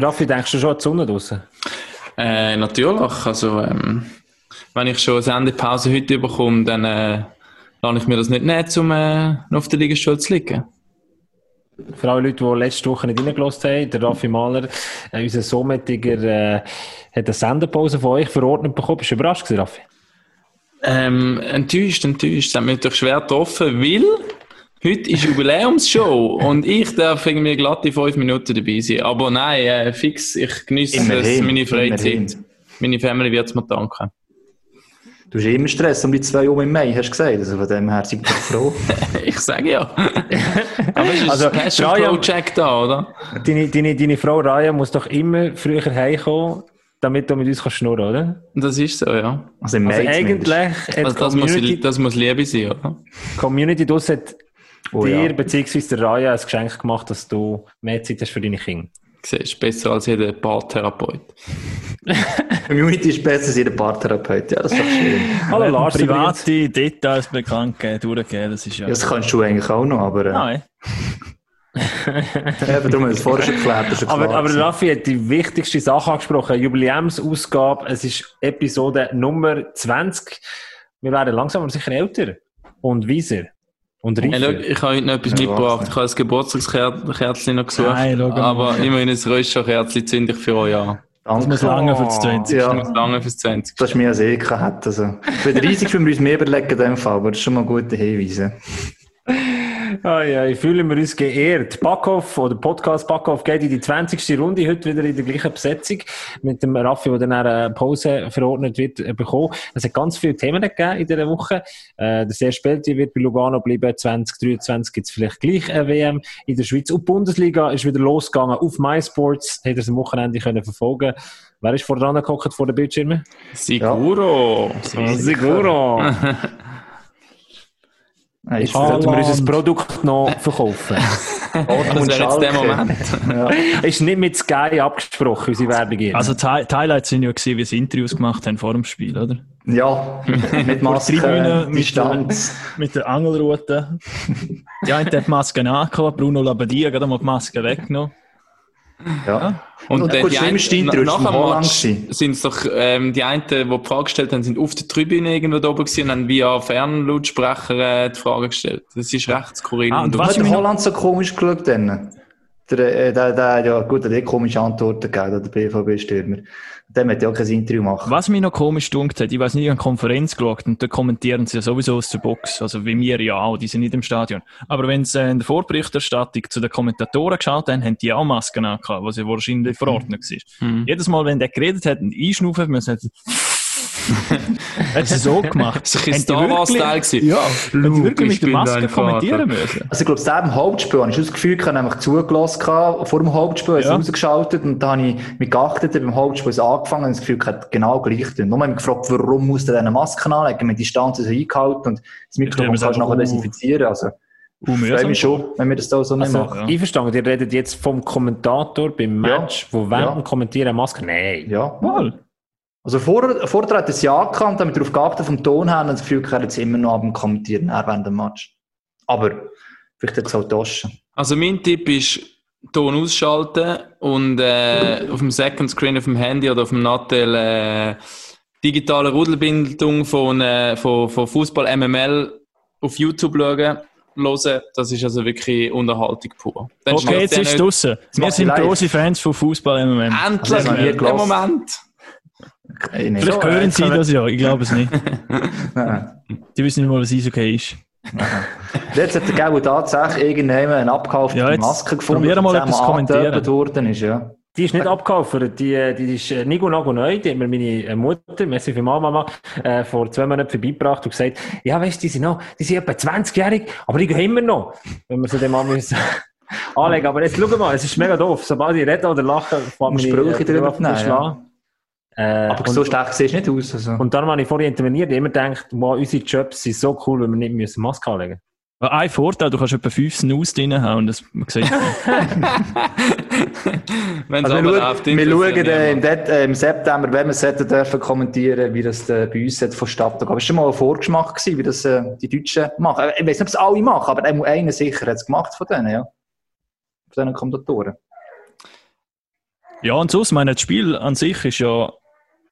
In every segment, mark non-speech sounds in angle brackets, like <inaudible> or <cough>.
Raffi, denkst du schon an die Sonne draußen? Äh, natürlich. Also, ähm, wenn ich schon eine Sendepause heute bekomme, dann äh, lasse ich mir das nicht nehmen, um äh, auf der Liegestuhl zu liegen. Für alle Leute, die letzte Woche nicht reingelassen haben, der Raffi Mahler, äh, unser Sommetiger, äh, hat eine Sendepause von euch verordnet bekommen. Bist du überrascht gewesen, Raffi? Ähm, enttäuscht, enttäuscht. Das hat mich natürlich schwer getroffen, weil heute ist Jubiläumsshow und ich darf irgendwie glatt in fünf Minuten dabei sein. Aber nein, äh, fix, ich genieße es, meine Freizeit. immerhin. Meine Family wird es mir danken. Du hast immer Stress um die zwei Uhr im Mai, hast du gesagt. Also von dem her sind wir froh. <laughs> ich sage ja. <laughs> Aber es ist Also, also, hast du Ryan- ein Project da, oder? Deine, deine, deine Frau Raya muss doch immer früher heimkommen, damit du mit uns kannst schnurren oder? Das ist so, ja. Also im Also Mai zumindest. eigentlich Also das, muss, das muss Liebe sein, oder? Community draus hat Oh dir ja. beziehungsweise der Raya ein Geschenk gemacht, dass du mehr Zeit hast für deine Kinder. Siehst, besser als jeder Paartherapeut. <laughs> Community ist besser als jeder Paartherapeut. Ja, das ist doch schön. <laughs> Hallo Lars, private Details bekannt geben, durchgeben, das ist ja... Das kannst du eigentlich auch noch, aber... Äh, Nein. <laughs> Eben, darum haben das vorher schon geklärt. Ja Aber, aber. Raffi hat die wichtigste Sache angesprochen. Jubiläumsausgabe. Es ist Episode Nummer 20. Wir werden langsam aber sicher älter. Und weiser. Und Hey, schau, reifer. ich habe heute noch etwas Ja, mitgebracht. Ich habe ein Geburtstagskerzchen noch gesucht. Nein, schau mal. aber immerhin ein Röstcherkerzchen zünde ich für euch an. Das Danke. muss lange für das 20. Das Ja, muss lange fürs 20. das ist mir als eh gehabt. Also, ich bin riesig, wenn wir uns mehr überlegen in dem Fall, aber das ist schon mal ein guter Hinweis. Ah, ja, ich fühle wir uns geehrt. Backhoff oder Podcast Backhoff geht in die 20. Runde, heute wieder in der gleichen Besetzung mit dem Raffi, der dann eine Pause verordnet wird, äh, bekommen. Es hat ganz viele Themen gegeben in dieser Woche. Äh, der sehr Spielte wird bei Lugano bleiben. 2023 gibt es vielleicht gleich eine WM in der Schweiz. Und die Bundesliga ist wieder losgegangen auf MySports. Hat er es am Wochenende können verfolgen. Wer ist vor dran geguckt vor den Bildschirmen? Siguro. Seguro. Nein, <laughs> Jetzt sollten wir unser Produkt noch verkaufen. <laughs> Das wäre jetzt der Moment. Ja. ist nicht mit Sky abgesprochen, unsere Werbung hier. Also die Hi- die Highlights sind ja gewesen, wie sie Interviews gemacht haben vor dem Spiel, oder? ja, <laughs> mit Maske, Tribüne, mit Distanz. Mit der Angelrute. Die eine hat die Maske angehabt, Bruno Labbadia hat mal die Maske weggenommen. Ja. Und, Und äh, gut, die Interview nach dem Match sind es doch ähm, die einen, die die Frage gestellt haben, sind auf der Tribüne irgendwo da oben gewesen und haben via Fernlautsprecher äh, die Frage gestellt. Das ist recht skurril. Ah, und und was hat Holland so komisch geschaut dann? Der, äh, der, der, ja, gut, der hat eh komische Antworten gegeben, der BVB-Stürmer. Dem hat ja auch kein Interview machen. Was mich noch komisch dunkt hat, ich weiß nicht, ich habe eine Konferenz geschaut und da kommentieren sie ja sowieso aus der Box, also wie wir ja auch, die sind nicht im Stadion. Aber wenn sie äh, in der Vorberichterstattung zu den Kommentatoren geschaut haben, haben die auch Masken angehabt, was ja wahrscheinlich verordnet war. Mhm. Jedes Mal, wenn der geredet hat und einschnaufen, man sagt, hat sie so gemacht. <laughs> Das war ein die Star gewesen. Ja, Luke, wirklich ich mit der bin Maske kommentieren müssen. Also, ich glaube, selbst im Hauptspiel habe ich schon das Gefühl, ich habe nämlich zugelassen vor dem Hauptspiel, ja. Ja. rausgeschaltet und da habe ich mich geachtet, beim Hauptspiel ist angefangen und das Gefühl, ich hätte genau gleich tun. Nur habe ich mich gefragt, warum muss der eine Maske anlegen, mit Distanz so eingehalten und das Mikrofon kannst du nachher uh, desinfizieren. Also, Uh, ich freue mich schon, wenn wir das da so nicht Also, machen. ja. einverstanden, ihr redet jetzt vom Kommentator beim Ja. Match, wo während Ja. dem Kommentieren eine Maske... Nein. Ja. Mal. Also vor, vorher hat er es ja gehabt, damit darauf geachtet vom Ton her und das Gefühl, er es immer noch am Kommentieren er während dem Match. Aber vielleicht hat es auch Taschen. Also mein Tipp ist, Ton ausschalten und äh, auf dem Second Screen auf dem Handy oder auf dem Nattel äh, digitale Rudelbildung von, äh, von, von Fußball MML auf YouTube schauen. Hören. Das ist also wirklich Unterhaltung pur. Dann Okay, jetzt ist es draussen. Wir sind live. grosse Fans von Fußball MM. Das Endlich! haben Im gelassen. Moment! Nicht. Vielleicht So, hören Sie wir- das ja, ich glaube es nicht. <laughs> Nein. Die wissen nicht mal, was Eishockey ist. Jetzt hat der Gau tatsächlich irgendjemand eine abgekaufte Ja, Maske gefunden, probier mal die etwas kommentieren. worden ist, ja. Die ist nicht abgekauft. Die, die ist äh, Nigo Nago neu. Die hat mir meine äh, Mutter, merci für Mama, äh, vor zwei Monaten vorbeigebracht und gesagt, ja, weißt du, die sind noch, die sind etwa 20-jährig, aber die gehen immer noch. Wenn wir sie dem mal müssen <laughs> anlegen. Aber jetzt schau mal, es ist mega doof. Sobald ich rede oder lache, Musst meine, Sprüche drüber zu. Äh, Aber und, so schlecht siehst du nicht aus. Also. und darum habe ich vorhin interveniert, immer gedacht, wow, unsere Jobs sind so cool, wenn wir nicht müssen Maske anlegen Weil Ein Vorteil, du kannst etwa fünf Snooze drin haben und das, man sieht, Wenn es <laughs> Also wir läuft, wir schauen äh, im. Det äh, im September, wenn wir es hätten dürfen kommentieren, wie das äh, bei uns hat vonstatten Aber es war schon mal ein Vorgeschmack, gewesen, wie das äh, die Deutschen machen. Äh, Ich weiß nicht, ob es alle machen, aber einer sicher hat es gemacht von denen, ja. Von diesen Kommentatoren. Ja, und sonst, meine, das Spiel an sich ist ja,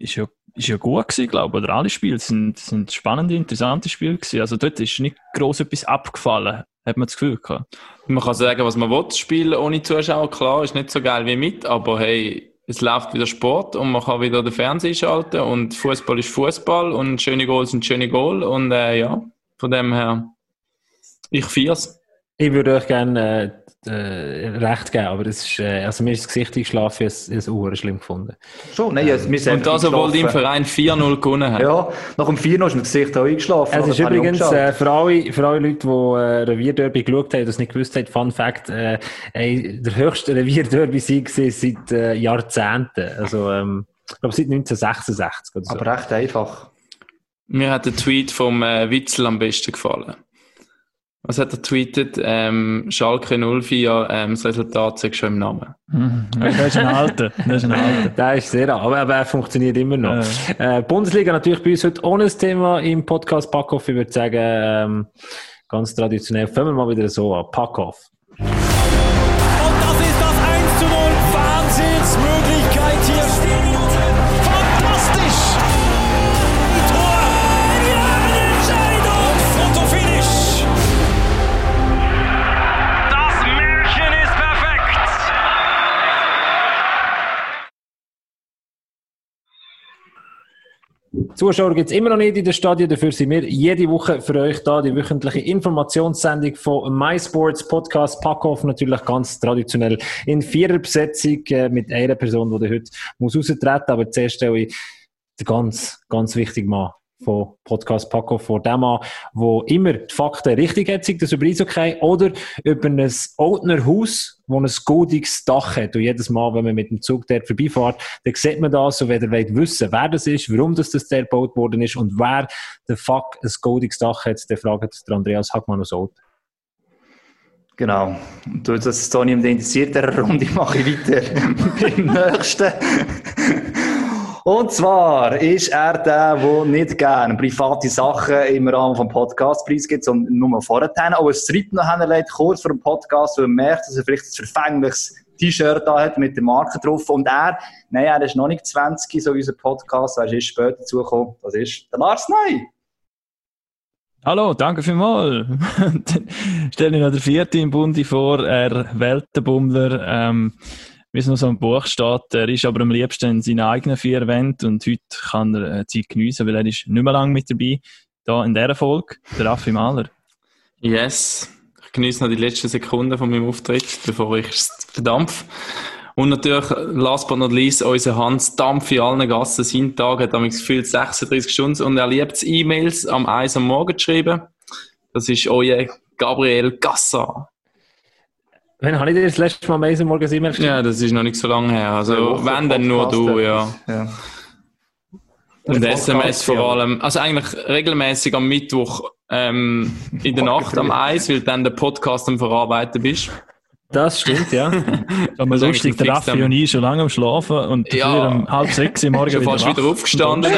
ist ja, ist ja gut gewesen, glaube ich. Oder alle Spiele sind, sind spannende, interessante Spiele gewesen. Also dort ist nicht groß etwas abgefallen, hat man das Gefühl gehabt. Man kann sagen, was man will, spielen ohne Zuschauer, klar, ist nicht so geil wie mit, aber hey, es läuft wieder Sport und man kann wieder den Fernseher schalten und Fußball ist Fußball und schöne Goals sind schöne Goal und äh, ja, von dem her, ich feier's. Ich würde euch gerne äh, recht geben, aber das ist, äh, also mir ist das Gesicht eingeschlafen, ich habe es uhr schlimm gefunden. Schon, nein, also, wir sind Und das, obwohl dein Verein 4-0 gewonnen hat. Ja, nach dem 4 ist mein Gesicht auch eingeschlafen. Es Das ist übrigens äh, für, alle, für alle Leute, die äh, Revierderby geschaut haben und das nicht gewusst haben, Fun Fact, äh, ey, der höchste Revierderby-Sieg war seit äh, Jahrzehnten. Also, ähm, ich glaube, seit 1966 oder so. Aber recht einfach. Mir hat der Tweet vom äh, Witzel am besten gefallen. Was hat er tweetet? Ähm, Schalke 04, ähm, das Resultat sagt schon im Namen. Mhm. Das ist ein alter. Das ist ein alter. <laughs> Der ist sehr, aber, aber er funktioniert immer noch. Äh, Bundesliga natürlich bei uns heute ohne das Thema im Podcast Packoff. Ich würde sagen, ähm, ganz traditionell, fangen wir mal wieder so an. Packoff. Zuschauer gibt es immer noch nicht in den Stadien, dafür sind wir jede Woche für euch da, die wöchentliche Informationssendung von MySports Podcast. Packoff, natürlich ganz traditionell in Viererbesetzung äh, mit einer Person, die heute muss raustreten aber zuerst stelle ich den ganz, ganz wichtigen Mann von Podcast Packoff vor, dem Mann, der immer die Fakten richtig hat, sei das über Eishockey oder über ein Oldner Haus, wo ein goldiges Dach hat. Und jedes Mal, wenn man mit dem Zug dort vorbeifährt, dann sieht man das. Und wenn ihr wollt wissen, wer das ist, warum das, der gebaut worden ist und wer der Fuck ein goldiges Dach hat, dann fragt der Andreas Hackmann aus Old. Genau. Und durch das es Toni interessiert, der Runde mache ich weiter <laughs> beim nächsten. Und zwar ist er der, der nicht gerne private Sachen im Rahmen des Podcasts preisgibt, sondern nur vorher. Auch ein Streit noch hinlegt, kurz vor dem Podcast, weil er merkt, dass er vielleicht ein verfängliches T-Shirt da hat mit der Marke drauf. Und er, nein, er ist noch nicht 20, so unser Podcast, er ist später dazugekommen. Das ist der Lars Ney. Hallo, danke vielmals. <laughs> Stelle ich noch den vierten im Bunde vor, er Weltenbummler. Ähm, wie es noch so im Buch steht, er ist aber am liebsten in seinen eigenen vier Wänden und heute kann er äh, Zeit geniessen, weil er ist nicht mehr lange mit dabei. Da in dieser Folge, der Raffi Mahler. Yes. Ich genieße noch die letzten Sekunden von meinem Auftritt, bevor ich es verdampf. Und natürlich, last but not least, unser Hans Dampf in allen Gassen. Sein Tag hat damals gefühlt 36 Stunden und er liebt E-Mails am 1 am Morgen zu schreiben. Das ist euer Gabriel Gassa. Wann habe ich dir das letzte Mal am Eisen morgens E-Mail geschrieben? Ja, das ist noch nicht so lange her. Also, wenn dann nur du, ja. ja. Und SMS vor allem. Also eigentlich regelmäßig am Mittwoch ähm, in der Nacht am Eis, weil dann der Podcast am Verarbeiten bist. Das stimmt, ja. <laughs> Aber Also lustig, der fix Raffi und ich schon lange am Schlafen und Ja. um halb sechs <laughs> Uhr morgen Schon fast wieder aufgestanden.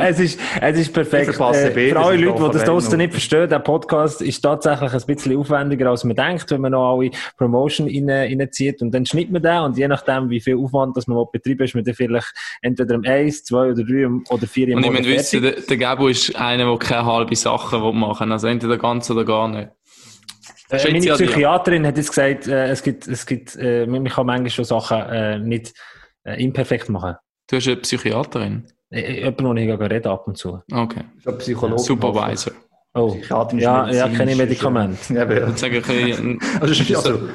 es, ist, es ist perfekt. Ich Äh, für alle ich Leute, die das noch. nicht verstehen, der Podcast ist tatsächlich ein bisschen aufwendiger, als man denkt, wenn man noch alle Promotion rein, reinzieht. Und dann schneidet man den und je nachdem, wie viel Aufwand das man betreiben will, ist man dann vielleicht entweder um eins, zwei oder drei oder vier im Und ich Morgen muss wissen, fertig. der, der Gabo ist einer, der keine halbe Sachen will machen will. Also entweder ganz oder gar nicht. Äh, meine ich. Psychiaterin hat jetzt gesagt, äh, es gibt, es gibt, äh, man kann manchmal schon Sachen äh, nicht äh, imperfekt machen. Du hast eine Psychiaterin. Äh, Jemand, der nicht reden ab und zu. Okay. Schon Psychologe. Supervisor. Oh, ja, ja, keine ist, Medikamente. Ja, aber, Jetzt sage ich ein <laughs> also, bisschen also,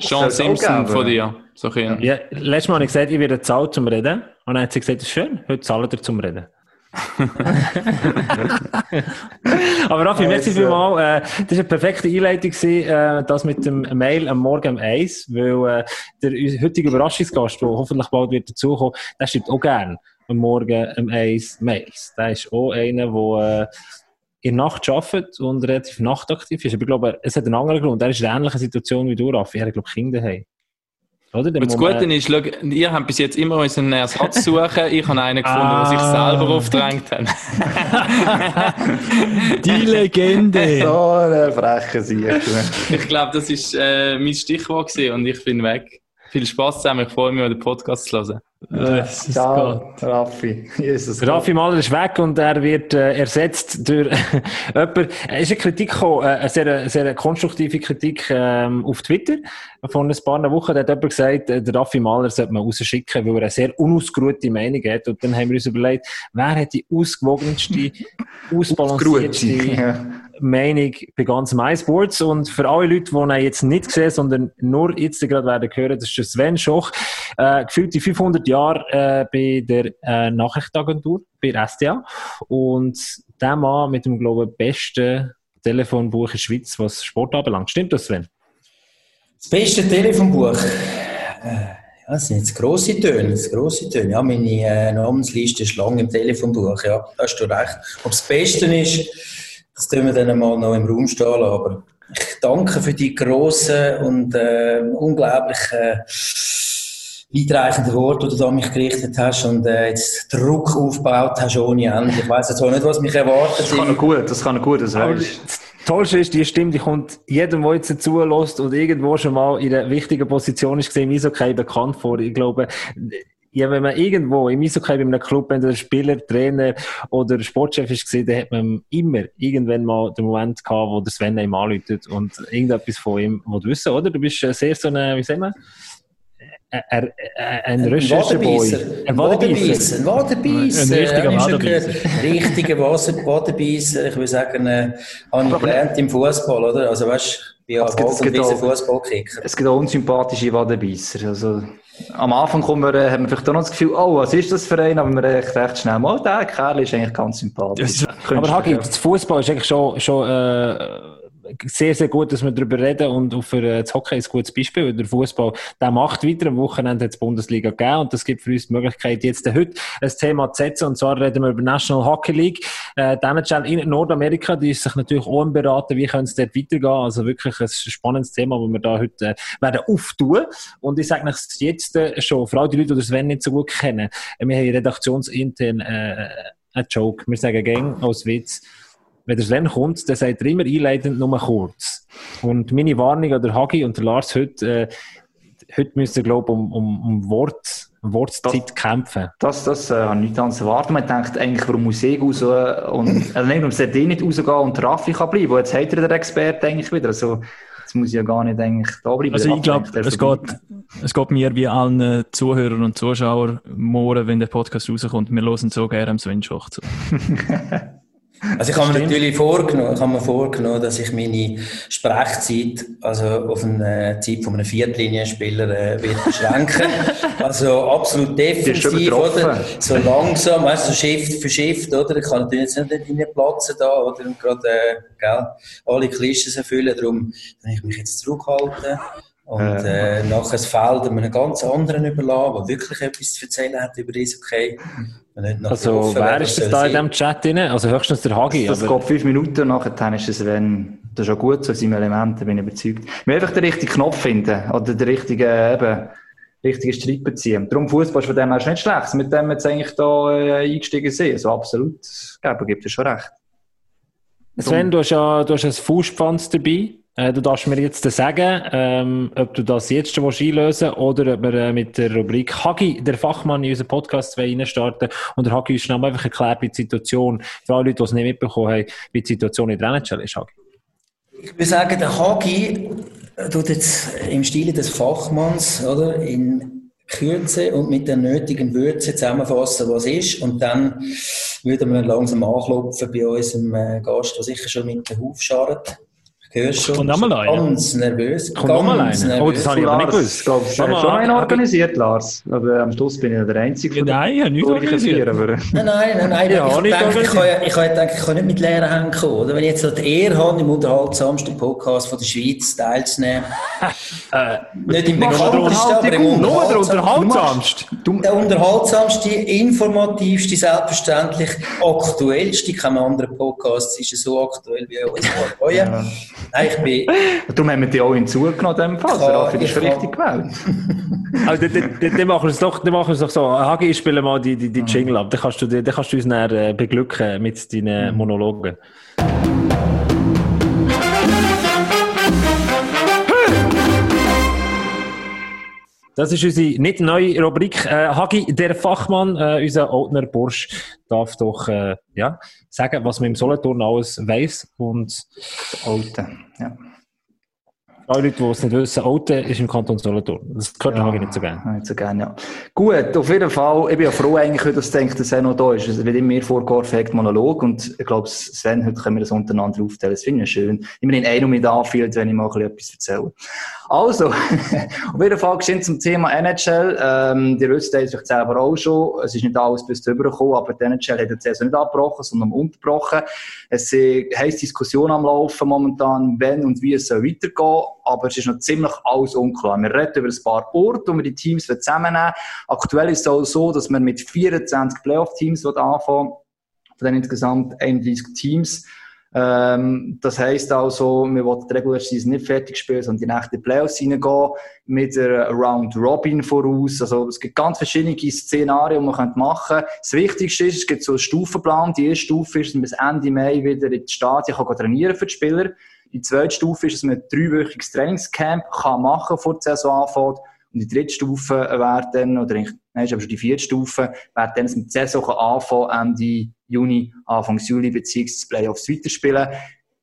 Sean Simpson geben. von dir. So ein Ja, letztes Mal habe ich gesagt, ich werde zahlt zum Reden. Und dann hat sie gesagt, das ist schön, heute zahlen ihr zum Reden. <laughs> Aber Raffi, merci vielmals. Äh, das war eine perfekte Einleitung, äh, das mit dem Mail am Morgen um eins, weil der unser heutiger Überraschungsgast, der hoffentlich bald wird dazukommen, der schreibt auch gerne am Morgen um eins Mails. Der ist auch einer, der in der Nacht arbeitet und relativ nachtaktiv ist. Aber ich glaube, es hat einen anderen Grund. Er ist in einer ähnlichen Situation wie du, Raffi. Er hat, glaube ich, Kinder daheim. Oder? Und das Gute ist, schau, ihr habt bis jetzt immer unseren Ersatz suchen. Ich habe einen gefunden, der sich Ah. selber aufdrängt hat. <laughs> Die Legende! <laughs> so eine freche Sieg. Ich glaube, das ist äh, mein Stichwort gewesen und ich bin weg. Viel Spaß zusammen. Ich freue mich, den Podcast zu hören. Das ist Ciao, Raffi. <laughs> Jesus Gott. Raffi Mahler ist weg und er wird äh, ersetzt durch <laughs> jemanden. Es ist eine Kritik gekommen, äh, eine sehr, eine sehr konstruktive Kritik ähm, auf Twitter von ein paar Wochen. Hat jemand gesagt, äh, der Raffi Mahler sollte man rausschicken, weil er eine sehr unausgeruhte Meinung hat. Und dann haben wir uns überlegt, wer hat die ausgewogenste, <laughs> ausbalancierteste Ja. Meinung bei ganz MySports. Und für alle Leute, die ihn jetzt nicht sehen, sondern nur jetzt gerade werden hören, das ist der Sven Schoch, äh, gefühlt die 500 Jahre äh, bei der äh, Nachrichtenagentur, bei der SDA. Und der Mann mit dem, glaube ich, besten Telefonbuch in der Schweiz, was Sport anbelangt. Stimmt das, Sven? Das beste Telefonbuch. Äh, ja, das sind jetzt grosse Töne, das grosse Töne. Ja, meine äh, Namensliste ist lang im Telefonbuch, ja, hast du recht. Ob das Beste ist, das tun wir dann mal noch im Raum stehen lassen. Aber ich danke für die grossen und äh, unglaublich äh, weitreichenden Worte, die du da an mich gerichtet hast und äh, jetzt Druck aufgebaut hast ohne Ende. Ich weiss jetzt auch nicht, was mich erwartet. Das kann er gut, das kann er gut, das das Tollste ist, die Stimme, die kommt jedem, der jetzt zulässt und irgendwo schon mal in einer wichtigen Position ist, gesehen, im Eishockey bekannt vor. Ich glaube, ja, wenn man irgendwo im Eishockey bei einem Club, wenn der Spieler, Trainer oder Sportchef ist gesehen, dann hat man immer irgendwann mal den Moment gehabt, wo der Sven ihm anläutet und irgendetwas von ihm wissen, oder? Du bist äh, sehr so ein, wie sagen wir, ein, ein, ein Rechercheboy. Ein Wadenbeisser. Ein Wadenbeisser. Ein richtiger schon Wadenbeisser. gehört. Richtiger Wadenbeisser. Ich würde sagen, äh, habe ich gelernt im Fußball, oder? Also, weißt du, ich bin Es gibt- es ein Fußballkicker. Es gibt auch unsympathische Wadenbeisser. Also, am Anfang kommen wir, äh, haben wir vielleicht auch noch das Gefühl, oh, was ist das für ein? Aber wir recht, recht schnell, oh, der Kerl ist eigentlich ganz sympathisch. Aber Hagi, das Fußball ist eigentlich schon, schon äh, sehr, sehr gut, dass wir darüber reden und auch für äh, das Hockey ist ein gutes Beispiel, weil der Fußball, der macht weiter. Am Wochenende hat es Bundesliga gegeben und das gibt für uns die Möglichkeit, jetzt heute ein Thema zu setzen und zwar reden wir über National Hockey League. Äh, die in Nordamerika, die ist sich natürlich auch beraten, wie könnte es dort weitergehen. Also wirklich ein spannendes Thema, das wir da heute äh, werden auftun. Und ich sage es jetzt äh, schon, vor allem die Leute, die das Sven nicht so gut kennen, äh, wir haben redaktionsintern äh, einen Joke. Wir sagen gang als Witz, wenn der Sven kommt, dann sagt er immer einleitend nur kurz. Und meine Warnung an der Hagi und der Lars heute, äh, heute müssen wir, glaube ich, um, um, um Wort, Wortzeit kämpfen. Das, das äh, habe ich nicht anders erwartet. Man denkt eigentlich, warum muss ich raus? äh, Und, <laughs> also nicht, warum sollte ich nicht rausgehen und der Raffi kann bleiben? Jetzt hat er den Experte eigentlich wieder. Also, jetzt muss ich ja gar nicht eigentlich da bleiben. Also ich glaube, es geht, es geht mir wie allen Zuhörern und Zuschauern morgen, wenn der Podcast rauskommt. Wir hören so gerne am Sven Schoch zu. <laughs> <laughs> Also ich habe mir natürlich vorgenommen, ich habe mir vorgenommen, dass ich meine Sprechzeit also auf eine Zeit von einem Viertlinienspieler äh, wird beschränken. <laughs> also absolut defensiv, oder? So langsam, weißt du, so Shift für Shift, oder? Ich kann natürlich jetzt nicht reinplatzen da, oder? Und gerade, äh, gell, alle Klischees erfüllen, darum habe ich mich jetzt zurückhalten. Und äh, nachher das Feld einem ganz anderen überlassen, der wirklich etwas zu erzählen hat über nicht nach Also, wer ist das da in diesem Chat drin? Also höchstens der Hagi. Das aber- geht fünf Minuten, nachher ist es, wenn, das ist auch gut so in seinem Element, da bin ich überzeugt. Wir müssen einfach den richtigen Knopf finden, oder den richtigen, eben, richtigen Streit beziehen. Darum Fußball ist von dem her nicht schlecht, mit dem wir jetzt eigentlich da äh, eingestiegen sind. Also absolut, Geber gibt es schon recht. Sven, du hast ja du hast ein Fußpfanz dabei. Äh, Du darfst mir jetzt sagen, ähm, ob du das jetzt schon willst einlösen oder ob wir äh, mit der Rubrik Hagi, der Fachmann, in unseren Podcast reinstarten und der Hagi uns schnell einfach erklärt, wie die Situation, für alle Leute, die es nicht mitbekommen haben, wie die Situation in der NHL ist, Hagi. Ich würde sagen, der Hagi tut jetzt im Stile des Fachmanns, oder, in Kürze und mit der nötigen Würze zusammenfassen, was ist. Und dann würden wir langsam anklopfen bei unserem äh, Gast, der sicher schon mit dem Huf scharrt. Ich höre schon. Kommt noch mal einer? Ganz nervös. Kommt noch mal ganz einer? Oh, das habe ich aber nicht gewusst. Ich glaube, hat mal, schon einen Hagi- organisiert, Lars. Aber am Schluss bin ich ja der Einzige. Ja, nein, ich habe nichts organisiert. Aber, Nein, nein, nein, nein. Ja, ich, nicht denke, ich, kann, ich, kann, denken, ich kann nicht mit leeren Händen kommen. Oder? Wenn ich jetzt so die Ehre habe, im unterhaltsamsten Podcast von der Schweiz teilzunehmen. <laughs> nicht im bekanntesten, aber im Nur der unterhaltsamsten. unterhaltsamste. Der unterhaltsamste, informativste, selbstverständlich aktuellste. Kein anderer Podcast ist so aktuell wie uns. Nein, ich bin. darum haben wir die auch hinzugenommen, in dem Fall. Ja, Der Raffi, das ist richtig gewählt. <laughs> Also, dann, dann, dann machen wir es doch, dann machen wir es doch so. Hagi, ich spiele mal die, die, die Jingle ab. Dann kannst du, dann kannst du uns dann, äh, beglücken mit deinen Monologen. Das ist unsere nicht neue Rubrik. Äh, Hagi, der Fachmann, äh, unser Oldner Bursch, darf doch äh, ja, sagen, was man im Solothurn alles weiss. Und Alte. Ja. Alle Leute, die es nicht wissen, Olten ist im Kanton Solothurn. Das gehört ja. Nicht so gerne. Nicht so gerne, ja. Gut, auf jeden Fall. Ich bin ja froh eigentlich, dass du denkst, dass er noch da ist. Es wird immer mehr vorgeworfen, Monolog. Und ich glaube, Sven, heute können wir das untereinander aufteilen. Das finde ich schön. Immerhin einer mit anfühlt, wenn ich mal ein bisschen etwas erzähle. Also, <laughs> auf jeden Fall geschehen zum Thema NHL. Ähm, die wisst es vielleicht selber auch schon. Es ist nicht alles bis rübergekommen, aber die NHL hat die Saison nicht abgebrochen, sondern unterbrochen. Es heisst Diskussion am Laufen momentan, wenn und wie es weitergehen soll. Aber es ist noch ziemlich alles unklar. Wir reden über ein paar Orte, wo wir die Teams zusammennehmen Aktuell ist es auch so, dass wir mit 24 Playoff-Teams anfangen. Von den insgesamt 31 Teams. Ähm, das heisst also, wir wollen die Regular Season nicht fertig spielen, sondern die nächsten Playoffs reingehen, mit einer Round Robin voraus. Also, es gibt ganz verschiedene Szenarien, die man machen könnte. Das Wichtigste ist, es gibt so einen Stufenplan. Die erste Stufe ist, dass man bis Ende Mai wieder in die Stadien kann trainieren für die Spieler. Die zweite Stufe ist, dass man ein dreiwöchiges Trainingscamp kann machen vor der Saison anfängt. Und die dritte Stufe wäre dann, oder nein, ist aber schon die vierte Stufe, wäre dann, dass man die Saison anfangen Ende Juni, Anfang Juli, beziehungsweise Playoffs weiterspielen.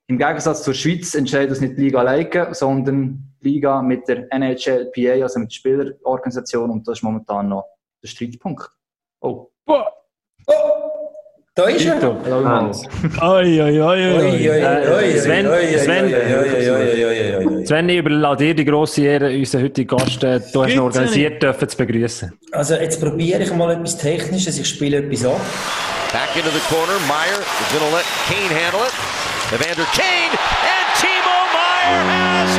Im Gegensatz zur Schweiz entscheidet das nicht die Liga alleine, sondern die Liga mit der NHLPA, also mit der Spielerorganisation, und das ist momentan noch der Streitpunkt. Oh. Oh! Da ist er! Oi, oi, oi, oi. Sven, Sven, Sven, ich überlasse dir die grosse Ehre, unseren heutigen Gast, äh, du hast ihn organisiert, dürfen zu begrüßen. Also jetzt probiere ich mal etwas Technisches, ich spiele etwas ab. Back into the corner, Meyer is going to let Kane handle it. Evander Kane and Timo Meyer has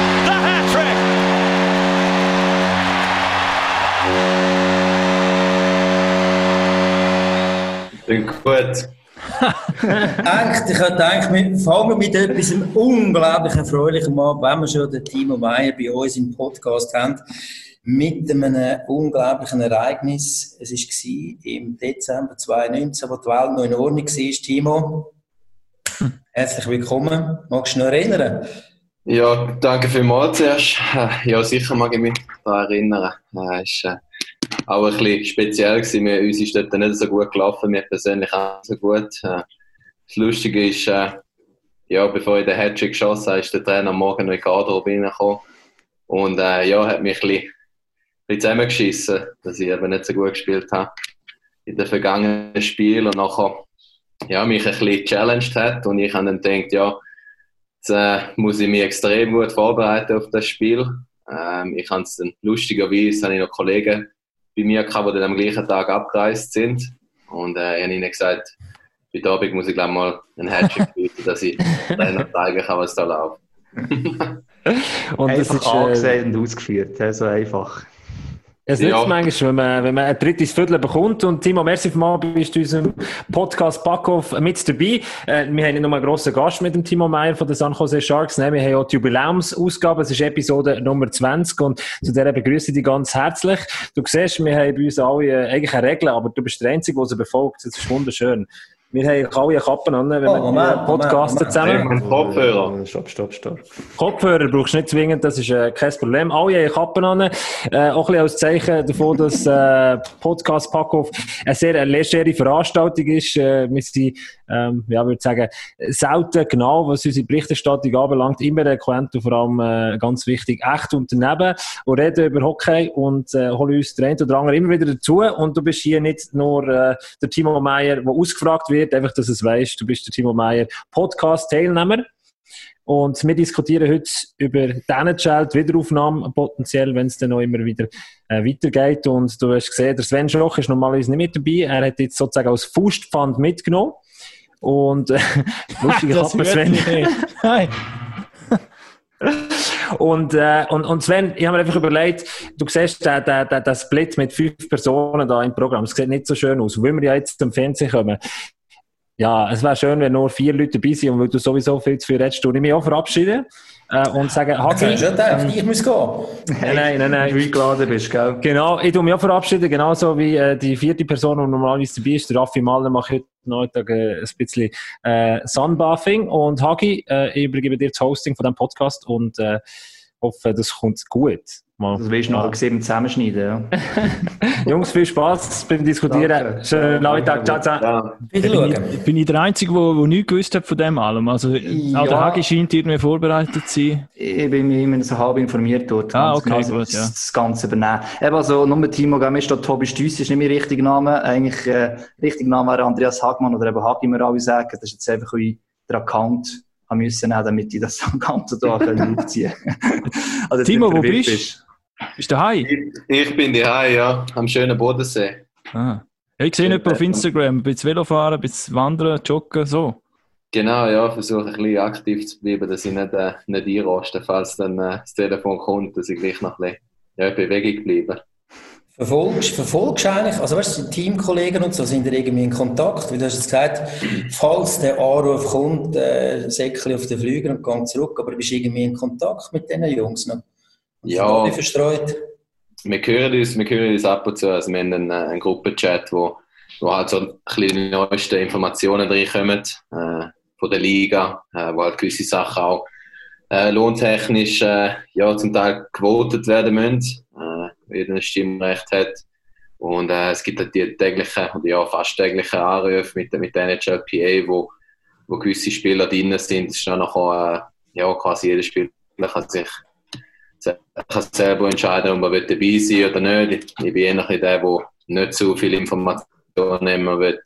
gut. Denkt, ich hätte gedacht, wir fangen mit etwas unglaublich Erfreulichem an, wenn wir schon den Timo Meyer bei uns im Podcast haben, mit einem unglaublichen Ereignis. Es war im Dezember 2019, wo die Welt noch in Ordnung war. Timo, herzlich willkommen. Magst du dich noch erinnern? Ja, danke vielmals zuerst. Ja, sicher mag ich mich daran erinnern. Es war auch ein bisschen speziell. Gewesen. Uns ist dort nicht so gut gelaufen, mir persönlich auch nicht so gut. Das Lustige ist, ja, bevor ich den Hattrick geschossen habe, ist der Trainer am Morgen noch in die reingekommen. Und äh, ja, hat mich ein bisschen, bisschen zusammengeschissen, dass ich eben nicht so gut gespielt habe in den vergangenen Spielen. Und nachher ja, mich ein bisschen gechallenged hat. Und ich habe dann gedacht, ja, jetzt äh, muss ich mich extrem gut vorbereiten auf das Spiel. Ähm, ich habe es dann lustigerweise habe ich noch Kollegen bei mir gehabt, die dann am gleichen Tag abgereist sind. Und äh, ich habe ihnen gesagt, heute Abend muss ich glaube mal einen Hattrick bieten, dass ich <laughs> dann zeigen kann, was da läuft. <laughs> und einfach das ist, angesehen äh, und ausgeführt, so einfach. Es nützt ja. manchmal, wenn man, wenn man ein drittes Viertel bekommt. Und Timo, merci mal, bist du in unserem Podcast Backoff mit dabei. Äh, wir haben nicht nur einen grossen Gast mit dem Timo Meyer von den San Jose Sharks. Nein, wir haben auch die Jubiläumsausgabe. Es ist Episode Nummer 20 und zu der begrüße ich dich ganz herzlich. Du siehst, wir haben bei uns alle äh, eigentlich eine Regel, aber du bist der Einzige, der sie befolgt. Das ist wunderschön. Wir haben alle Kappen an, wenn oh, wir podcasten zusammen. Kopfhörer. Stopp, stopp, stopp. Kopfhörer brauchst du nicht zwingend, das ist äh, kein Problem. Alle haben Kappen an. Äh, auch ein bisschen als Zeichen davon, dass äh, Podcast Packoff eine sehr legere Veranstaltung ist. Äh, wir sind, ähm, ja, würde sagen, selten genau, was unsere Berichterstattung anbelangt, immer eloquent und vor allem äh, ganz wichtig, echt und daneben und reden über Hockey und äh, holen uns den einen oder anderen immer wieder dazu. Und du bist hier nicht nur äh, der Timo Meyer, der ausgefragt wird, einfach, dass es weißt, du bist der Timo Meyer, Podcast-Teilnehmer. Und wir diskutieren heute über die NHL, die Wiederaufnahme potenziell, wenn es dann noch immer wieder äh, weitergeht. Und du hast gesehen, der Sven Schoch ist normalerweise nicht mit dabei. Er hat jetzt sozusagen als Faustpfand mitgenommen. Und äh, lustig, hat man Sven. Nein. Und, äh, und, und Sven, ich habe mir einfach überlegt, du siehst den, den, den, den Split mit fünf Personen da im Programm, es sieht nicht so schön aus. Wenn wir ja jetzt zum Fernsehen kommen, ja, es wäre schön, wenn nur vier Leute dabei sind und weil du sowieso viel zu viel redest, du ich mich auch verabschieden äh, und sagen, Hagi... Ich gedacht, ich muss gehen. Nein, nein, nein. nein. Du eingeladen bist, gell? Genau, ich tue mich auch verabschieden, genauso wie äh, die vierte Person, die normalerweise dabei ist, der Raffi Mahler, mache heute Neuttag äh, ein bisschen äh, Sunbathing und Hagi, äh, ich übergebe dir das Hosting von diesem Podcast und äh, hoffe, das kommt gut. Mal. Das willst du noch gesehen zusammenschneiden, ja. <laughs> Jungs, viel Spaß beim Diskutieren. Danke. Schönen Nachmittag. Ciao, ciao. Ja, Bin ich, bin ich der Einzige, der, nichts gewusst hat von dem allem? Also, auch der Ja. Hagi scheint irgendwie vorbereitet zu sein. Ich bin mir immer so halb informiert dort. Ah, Ganz okay, genau, gut, ja. das, das Ganze übernehmen. Eben also, nur Timo, mir steht Tobi Stüss, ist nicht mein richtiger Name. Eigentlich, äh, richtiger Name wäre Andreas Hagmann oder eben Hagi, wir alle sagen. Das ist jetzt einfach, wie der Account haben müssen damit ich das <laughs> Ganze da können <laughs> aufziehen also, dass Timo, du wo bist Bist du daheim? ich bin daheim, ja, am schönen Bodensee. Ah. Ja, ich sehe nicht auf Instagram, ein bisschen Velofahren, ein bisschen Wandern, Joggen, so. Genau, ja, versuche ein bisschen aktiv zu bleiben, dass ich nicht, äh, nicht einroste, falls dann äh, das Telefon kommt, dass ich gleich noch ein bisschen ja, in Bewegung bleibe. Verfolgst, verfolgst du eigentlich, also weißt du, die Teamkollegen und so sind da irgendwie in Kontakt? Weil du hast jetzt gesagt, falls der Anruf kommt, äh, säckle auf den Flüger und gang zurück, aber du bist irgendwie in Kontakt mit diesen Jungs noch? Ja. Verstreut? wir hören uns, wir hören uns ab und zu. Also wir haben einen, äh, einen Gruppenchat, wo, wo halt so ein bisschen die neuesten Informationen reinkommen äh, von der Liga, äh, wo halt gewisse Sachen auch äh, lohntechnisch äh, ja, zum Teil gewotet werden müssen, äh, jeder ein Stimmrecht hat. Und äh, es gibt halt die täglichen, oder ja, fast täglichen Anrufe mit, mit der NHLPA, wo, wo gewisse Spieler drin sind. Es ist dann nachher, äh, ja, quasi jeder Spieler kann sich kann selber entscheiden, ob man dabei sein oder nicht. Ich bin eher ein bisschen der, der nicht so viele Informationen immer will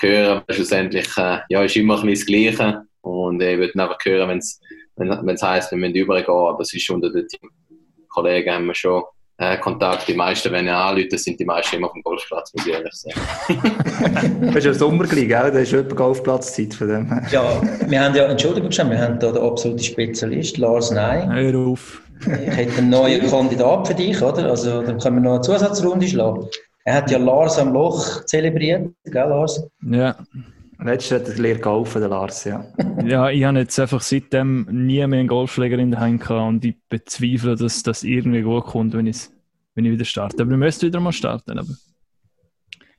hören will. Schlussendlich äh, ja, ist immer ein bisschen das Gleiche. Und ich würde einfach hören, wenn's, wenn es heisst, wir müssen übergehen. Aber es ist unter den Teamkollegen haben wir schon äh, Kontakt. Die meisten, wenn ich anrufe, sind die meisten immer auf dem Golfplatz, muss ich ehrlich sagen. <laughs> Das ist ja Sommer gleich, gell? Da ist etwa Golfplatzzeit von dem. Ja, wir haben ja, Entschuldigung, wir haben da den absoluten Spezialist, Lars Ney. Hör auf. Ich hätte einen neuen Kandidat für dich, oder? Also, dann können wir noch eine Zusatzrunde schlagen. Er hat ja Lars am Loch zelebriert, gell, Lars? Ja. Letztes hat er leer geholfen, der Lars, ja. <laughs> ja, ich habe jetzt einfach seitdem nie mehr einen Golfschläger in der Hand gehabt und ich bezweifle, dass das irgendwie gut kommt, wenn, wenn ich wieder starte. Aber ich müsste wieder mal starten. Aber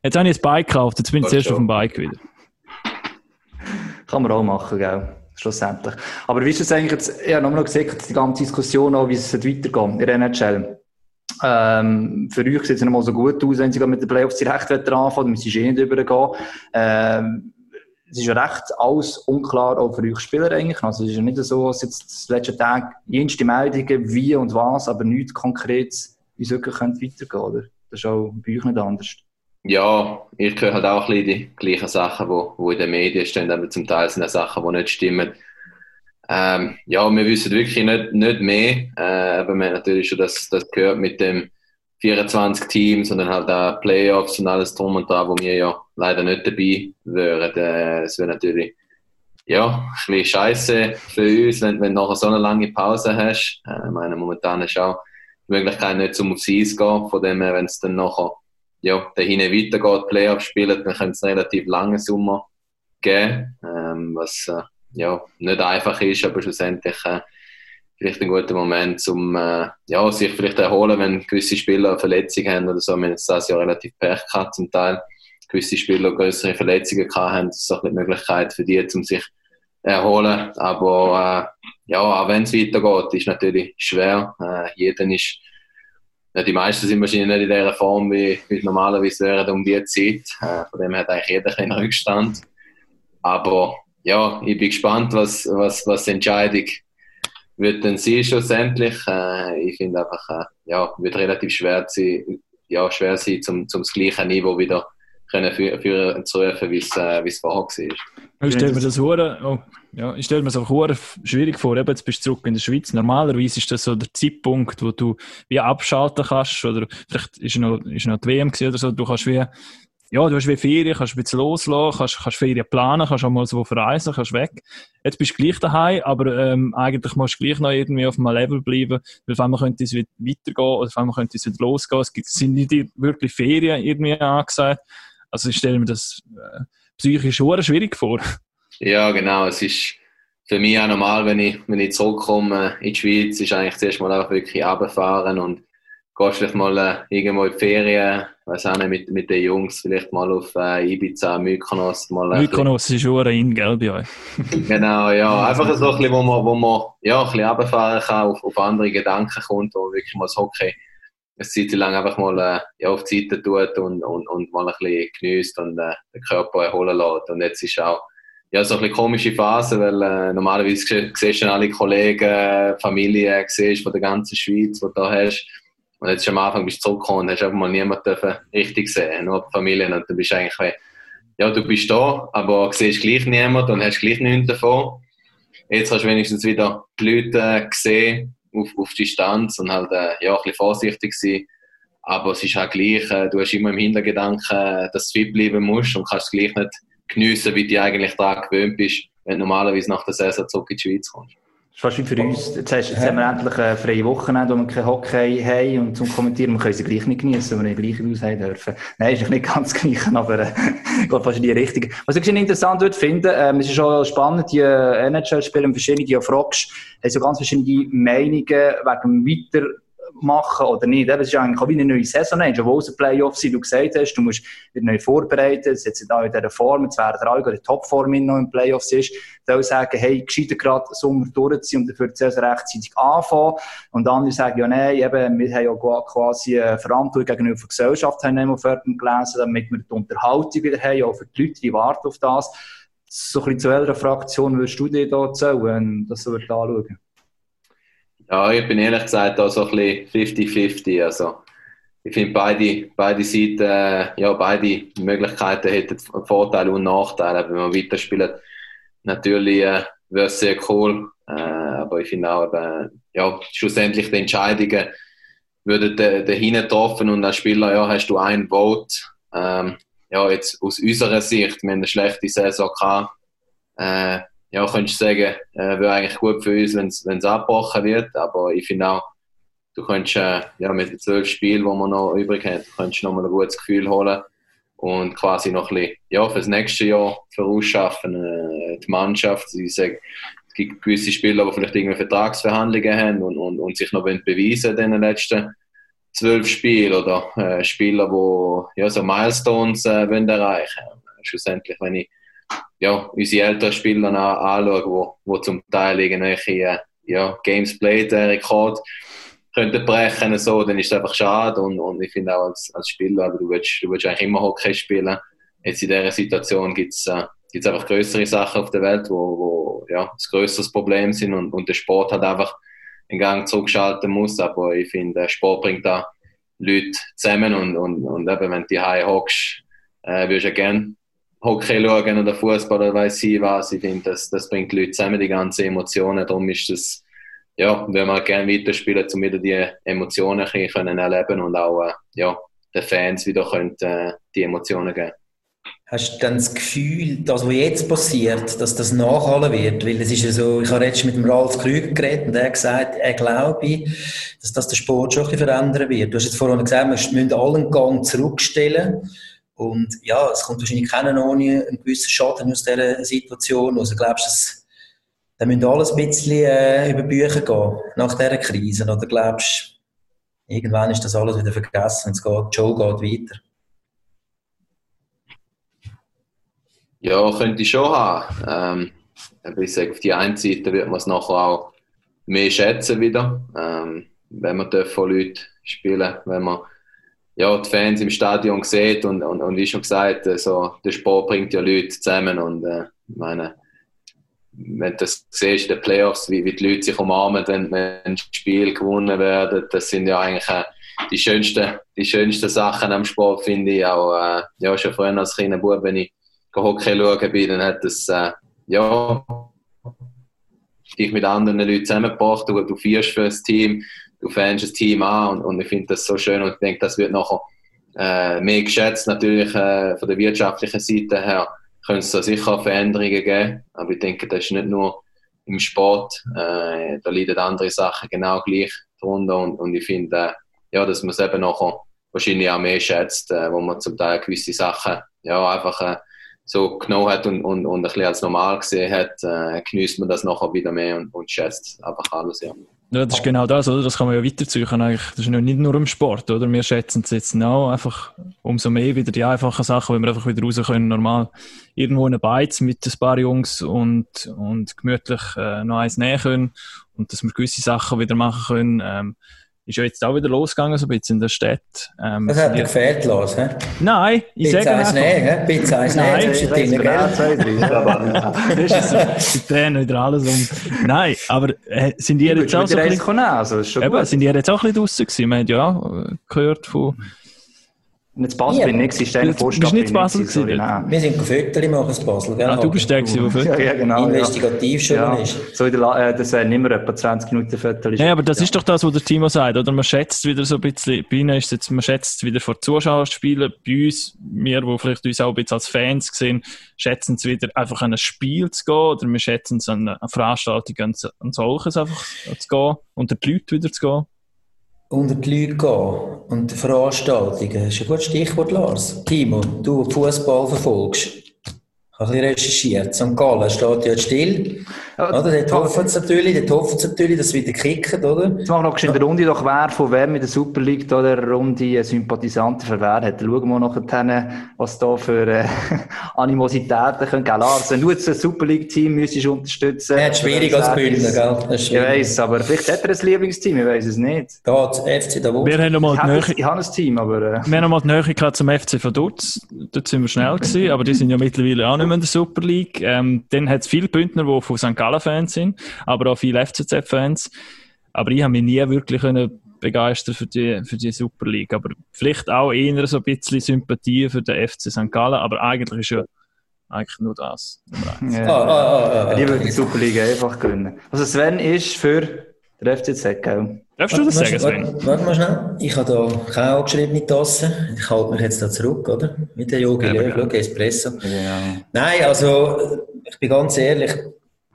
jetzt habe ich ein Bike gekauft, jetzt bin ich zuerst auf dem Bike wieder. Kann man auch machen, gell? Schlussendlich. Aber wie ist es eigentlich jetzt, ich habe noch mal gesagt, die ganze Diskussion auch, wie es wird weitergehen in der NHL. Ähm, für euch sieht es nicht mal so gut aus, wenn sie mit den Playoffs direkt anfangen, müssen sie eh nicht übergehen. Ähm, es ist ja recht alles unklar, auch für euch Spieler eigentlich. Also es ist ja nicht so, dass jetzt letzte Tag jenste Meldungen, wie und was, aber nichts Konkretes, wie es wirklich weitergehen oder? Das ist auch bei euch nicht anders. Ja, ich höre halt auch die gleichen Sachen, die wo, wo in den Medien stehen, aber zum Teil sind das Sachen, die nicht stimmen. Ähm, ja, wir wissen wirklich nicht, nicht mehr, äh, aber wir haben natürlich schon das, das gehört mit dem 24 Teams und dann halt auch Playoffs und alles drum und dran, wo wir ja leider nicht dabei wären. Äh, es wäre natürlich ja, ein bisschen scheiße für uns, wenn, wenn du nachher so eine lange Pause hast. Äh, ich meine, momentan ist auch die Möglichkeit nicht zum aufs Eis gehen, von dem her, wenn es dann nachher ja, dahin weitergeht, Playoffs spielen, dann könnte es einen relativ langen Sommer geben, ähm, was äh, ja, nicht einfach ist, aber schlussendlich äh, vielleicht ein guter Moment, um äh, ja, sich vielleicht erholen, wenn gewisse Spieler eine Verletzung haben oder so. Wir haben das Jahr relativ Pech gehabt zum Teil. Gewisse Spieler größere Verletzungen gehabt haben, das ist auch die Möglichkeit für die, um sich erholen. Aber äh, ja, auch wenn es weitergeht, ist natürlich schwer. Äh, jeder ist ja, die meisten sind wahrscheinlich nicht in der Form, wie, es normalerweise wären um die Zeit. Äh, von dem hat eigentlich jeder einen Rückstand. Aber ja, ich bin gespannt, was, was, was die Entscheidung wird dann sein schlussendlich. Äh, ich finde einfach, äh, ja, wird relativ schwer sein, ja, schwer sein, zum, zum das gleiche Niveau wieder können für, für zu rufen, wie es, äh, wie es vorher war. Ich stelle mir das hure, oh, ja, ich stelle mir das auch schwierig vor. Eben, jetzt bist du zurück in der Schweiz. Normalerweise ist das so der Zeitpunkt, wo du wie abschalten kannst oder vielleicht ist noch, ist noch die WM oder so. Du kannst wie, ja, du hast wie Ferien, kannst ein bisschen loslassen, kannst, kannst Ferien planen, kannst auch mal so verreisen, kannst weg. Jetzt bist du gleich daheim, aber ähm, eigentlich musst du gleich noch irgendwie auf einem Level bleiben, weil auf einmal könnte es wieder weitergehen oder auf einmal könnte es wieder losgehen. Es sind nicht wirklich Ferien irgendwie angesagt. Also ich stelle mir das äh, psychisch hure schwierig vor. Ja, genau. Es ist für mich auch normal, wenn ich, wenn ich zurückkomme in die Schweiz, ist eigentlich zuerst mal einfach wirklich runterfahren und gehst vielleicht mal äh, irgendwo in die Ferien, weiß auch nicht, mit, mit den Jungs, vielleicht mal auf äh, Ibiza, Mykonos. Mal, äh, Mykonos ist schon in, gell, bei euch? <laughs> Genau, ja. <laughs> Einfach so ein bisschen, wo man, wo man ja, ein bisschen runterfahren kann, auf, auf andere Gedanken kommt und wirklich mal das Hockey eine Zeit lang einfach mal äh, ja, auf die Seite tut und, und, und mal ein bisschen genießt und äh, den Körper erholen lässt. Und jetzt ist auch ja, so ein bisschen komische Phase, weil äh, normalerweise siehst du alle Kollegen, Familie, siehst von der ganzen Schweiz, die du da hast. Und jetzt am Anfang bist du zurückgekommen und hast einfach mal niemanden richtig sehen, nur die Familie. Und dann bist du eigentlich, ja, du bist da, aber siehst gleich niemanden und hast gleich nichts davon. Jetzt hast du wenigstens wieder die Leute gesehen, auf, auf Distanz und halt äh, ja, ein bisschen vorsichtig sein. Aber es ist halt gleich, äh, du hast immer im Hintergedanken, dass du fit bleiben musst und kannst es gleich nicht geniessen, wie du eigentlich daran gewöhnt bist, wenn du normalerweise nach der Saison zurück in die Schweiz kommst. Ist wie für uns. Jetzt, hast, jetzt haben wir endlich eine freie Wochenende, wo wir kein Hockey haben und zum Kommentieren, wir können sie gleich nicht genießen, wenn wir nicht gleich raus haben dürfen. Nein, ist nicht ganz gleich, aber äh, geht fast in die Richtung. Was ich interessant würde finden, ähm, es ist schon spannend, die NHL-Spieler, verschiedene, die fragst, haben so ganz verschiedene Meinungen wegen Weiter machen oder nicht. Das ist eigentlich auch wie eine neue Saison, obwohl es ein Playoff sind, du gesagt hast, du musst wieder neu vorbereiten, es jetzt auch in dieser Form, jetzt wäre der Allgäu der Topform noch im Playoffs ist, da sagen, hey, gescheiter gerade Sommer durchziehen und dafür Saison rechtzeitig anfangen. Und andere sagen, ja, nein, eben, wir haben ja quasi eine Verantwortung gegenüber der Gesellschaft, haben wir gelesen, damit wir die Unterhaltung wieder haben, auch für die Leute, die warten auf das. So ein bisschen zu welcher Fraktion würdest du dir da zählen, das so anschauen? Ja, ich bin ehrlich gesagt auch so ein bisschen 50-50. Also, ich finde, beide, beide Seiten, äh, ja, beide Möglichkeiten hätten Vorteile und Nachteile. Wenn man weiterspielt, natürlich äh, wäre es sehr cool. Äh, aber ich finde auch, äh, ja, schlussendlich die Entscheidungen würden dahin getroffen und als Spieler ja, hast du ein Vote. Ähm, ja, jetzt aus unserer Sicht, wir haben eine schlechte Saison gehabt. Äh, ja, könntest du sagen, äh, wäre eigentlich gut für uns, wenn es abgebrochen wird. Aber ich finde auch, du könntest äh, ja, mit den zwölf Spielen, die man noch übrig hat, könntest noch mal ein gutes Gefühl holen und quasi noch ein bisschen ja, für das nächste Jahr vorausschaffen. Äh, die Mannschaft, ich sage, es gibt gewisse Spieler, die vielleicht irgendwie Vertragsverhandlungen haben und, und, und sich noch beweisen in den letzten zwölf Spielen oder äh, Spieler, die ja, so Milestones äh, erreichen wollen. Schlussendlich, wenn ich ja, unsere älteren Spieler anschauen, wo, wo zum Teil irgendwelche äh, ja, Games Played Rekord könnten brechen, so, dann ist es einfach schade und, und ich finde auch als, als Spieler, du willst, du willst eigentlich immer Hockey spielen. Jetzt in dieser Situation gibt es äh, einfach größere Sachen auf der Welt, wo, wo ja, ein größeres Problem sind und, und der Sport hat einfach einen Gang zurückschalten muss, aber ich finde, Sport bringt da Leute zusammen und, und, und eben, wenn du High hockst, äh, würdest du ja gerne Hockey schauen oder Fußball oder weiß ich was. Ich finde, das, das bringt die Leute zusammen, die ganzen Emotionen. Darum ist das, ja, wenn wir gerne weiterspielen, um wieder die Emotionen können erleben und auch äh, ja, den Fans wieder können, äh, die Emotionen geben. Hast du dann das Gefühl, dass was jetzt passiert, dass das nachhallen wird? Weil es ist ja so, ich habe jetzt mit dem Ralf Krüger geredet und er hat gesagt, er glaube, dass das der Sport schon ein bisschen verändern wird. Du hast jetzt vorhin gesagt, wir müssen allen Gang zurückstellen. Und ja, es kommt wahrscheinlich keiner ohne einen gewissen Schaden aus dieser Situation. Also glaubst du, dass da müssen alles ein bisschen äh, über Bücher gehen nach dieser Krise? Oder glaubst du, irgendwann ist das alles wieder vergessen und es geht, Joe geht weiter? Ja, könnte ich schon haben. Ähm, ich sage, auf die einen Seite wird man es nachher auch mehr schätzen wieder, ähm, wenn man von Leuten spielen wenn man ja, die Fans im Stadion sieht und, und, und wie schon gesagt, also, der Sport bringt ja Leute zusammen und äh, meine, wenn du das siehst in den Playoffs, wie, wie die Leute sich umarmen, wenn, ein Spiel gewonnen werden, das sind ja eigentlich äh, die, schönsten, die schönsten Sachen am Sport, finde ich. Auch äh, ja, schon vorhin als kleiner Bub, wenn ich Hockey schauen bin, dann hat das äh, ja, dich mit anderen Leuten zusammengebracht, du, du feierst für das Team, du fängst das Team an und, und ich finde das so schön und ich denke, das wird nachher äh, mehr geschätzt. Natürlich äh, von der wirtschaftlichen Seite her können es da sicher Veränderungen geben, aber ich denke, das ist nicht nur im Sport, äh, da leiden andere Sachen genau gleich drunter und, und ich finde, äh, ja, dass man es eben nachher wahrscheinlich auch mehr schätzt, äh, wo man zum Teil gewisse Sachen ja, einfach äh, so genommen hat und, und, und ein bisschen als normal gesehen hat, genießt man das nachher wieder mehr und, und schätzt einfach alles, ja. Ja, das ist genau das, oder? Das kann man ja weiterziehen. Eigentlich. Das ist ja nicht nur im Sport, oder? Wir schätzen es jetzt auch einfach umso mehr wieder die einfachen Sachen, weil wir einfach wieder raus können, normal irgendwo in Beiz mit ein paar Jungs und, und gemütlich äh, noch eins nähen können und dass wir gewisse Sachen wieder machen können. Ähm, ist ja jetzt auch wieder losgegangen, so ein bisschen in der Stadt. Ähm, Das hat dir gefehlt, Lars, hä? Nein, ich Pizza sage einfach? Pizza eins Nein, nehmen zwischen denen, gell? zwei, drei. die drehen wieder alles um. Nein, aber äh, sind die jetzt auch so ein bisschen, also ist schon eben, sind die jetzt auch ein bisschen draussen gewesen? Man hat ja auch äh, gehört von, Nicht zu Basel Ja, bin ich nicht, gewesen, Steiner du bist Vorstadt nicht in ich Basel gewesen, nein. Wir sind Fotos machen, das Basel, gell? ah, du bist der gewesen, der Ja, ja, genau. Investigativjournalist. Ja. So in der La äh, das nicht mehr etwa 20 Minuten Viertel. Nein, aber das ist doch das, was der Timo sagt, oder? Man schätzt wieder so ein bisschen, bei ihnen ist es jetzt, man schätzt wieder vor Zuschauern spielen, bei uns, wir, die vielleicht uns auch ein bisschen als Fans sehen, schätzen es wieder einfach an ein Spiel zu gehen, oder wir schätzen es an eine Veranstaltung, an, an solches einfach zu gehen, unter die Leute wieder zu gehen. Unter die Leute gehen und Veranstaltungen. Das ist ein gutes Stichwort, Lars. Timo, du Fußball verfolgst. Ich habe ein bisschen recherchiert. St. Gallen steht ja jetzt still. Ja, Oder? Dort hoffen sie natürlich, dort hoffen sie natürlich, dass es wieder kickt, oder? Jetzt machen wir noch in der Runde doch wer von wem in der Super League da der Runde Sympathisanten für wer hat. Schauen wir nachher, was da für äh, <laughs> Animositäten können wenn du jetzt ein Super League Team müsstest unterstützen. Er hat es schwierig als Bündner, gell? Das ist Ich schwierig. weiss, aber vielleicht hat er ein Lieblingsteam, ich weiss es nicht. Geht, FC Davos. Wir haben noch mal Ich die Nähe, ich habe ein Team, aber äh, wir haben noch mal die Nähe zum FC Vaduz. Dort sind wir schnell gewesen, aber die sind ja mittlerweile auch nicht mehr in der Super League. Ähm, dann hat es viele Bündner, die von St. Gallen Fans sind, aber auch viele FCZ-Fans. Aber ich habe mich nie wirklich können begeistern für die, für die Super League. Aber vielleicht auch eher so ein bisschen Sympathie für den FC St. Gallen, aber eigentlich ist ja eigentlich nur das. Ja. Ah, ah, ah, die würde die Super League einfach gewinnen. Also Sven ist für der FCZ, gell? Darfst du das sagen, Warte, Sven? warte, warte mal schnell. Ich habe da keine angeschriebene Tasse. Ich halte mich jetzt da zurück, oder? Mit der Yogi Ja, Löw, schau, Espresso. Ja. Nein, also, ich bin ganz ehrlich,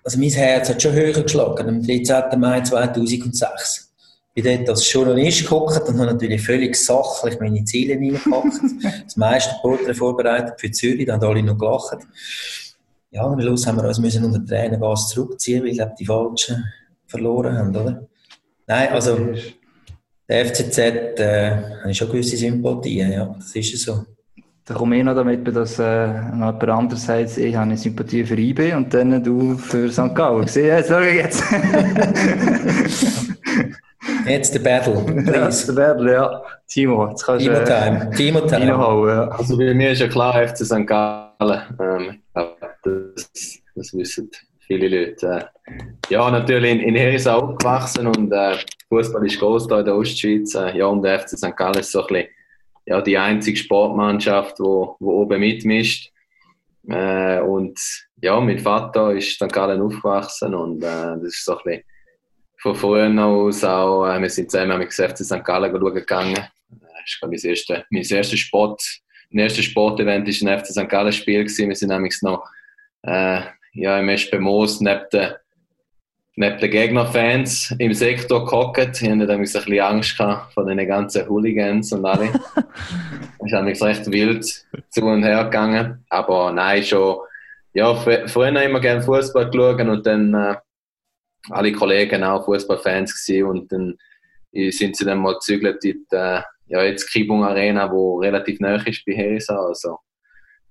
also mein Herz hat schon höher geschlagen, am 13. Mai 2006. Ich bin dort als Journalist geguckt und habe natürlich völlig sachlich meine Ziele reingepackt. <laughs> das meiste Porträt vorbereitet für Zürich, da haben alle noch gelacht. Ja, am Schluss haben wir uns müssen unter Tränengas zurückziehen, weil ich glaube, die Falschen verloren haben, oder? Nein, also, der FCZ, äh, habe ich schon gewisse Sympathien, ja, das ist so. Da komme ich noch damit, dass äh, noch jemand anderes sagt, ich habe eine Sympathie für IB und dann du für St. Gallen. <laughs> Sieh, jetzt, schau jetzt. <laughs> Jetzt der Battle, Ja, please. der Werbel, ja. Timo, jetzt kannst du Timo äh, Time, Timo Time. reinhauen. Ja. Also bei mir ist ja klar FC St. Gallen. Ähm, ich glaube, das, das wissen viele Leute. Äh, ja, natürlich in, in Herisau aufgewachsen und äh, Fußball ist groß da in der Ostschweiz. Äh, ja, und der FC St. Gallen ist so ein bisschen ja, die einzige Sportmannschaft, wo, wo oben mitmischt. Äh, und ja, mein Vater ist St. Gallen aufgewachsen und äh, das ist so ein bisschen von früher aus auch, äh, wir sind zusammen mit dem FC St. Gallen gegangen. Äh, Das ist, glaube ich, das erste, mein erstes Sport, mein erstes Sportevent war ein FC St. Gallen Spiel gewesen. Wir sind nämlich noch, äh, ja, im SP Moos neben den, neben den Gegnerfans im Sektor gehockt. Ich hatte nämlich ein bisschen Angst vor den ganzen Hooligans und alle. <laughs> Es ist nämlich recht wild zu und her gegangen. Aber nein, schon, ja, fr- früher immer gerne Fußball geschaut und dann, äh, alle Kollegen auch Fußballfans gewesen und dann sind sie dann mal gezügelt in die, äh, ja, jetzt Kibung Arena, wo relativ nah ist bei Hesa. Also,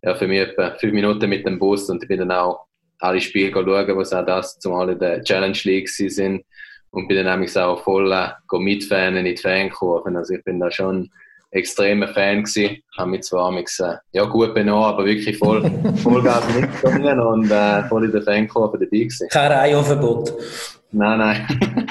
ja, für mich etwa fünf Minuten mit dem Bus und ich bin dann auch alle Spiele schauen, was auch das zumal in der Challenge League sind und bin dann nämlich auch voll äh, go mitfanen in die Fankurven. Also ich bin da schon extremer Fan gewesen. Habe mich zwar amigs, äh, ja, gut benommen, aber wirklich voll, <laughs> Vollgas mitgegangen und äh, voll in der Fankurve dabei gewesen. Kein Reihenverbot. Nein, nein.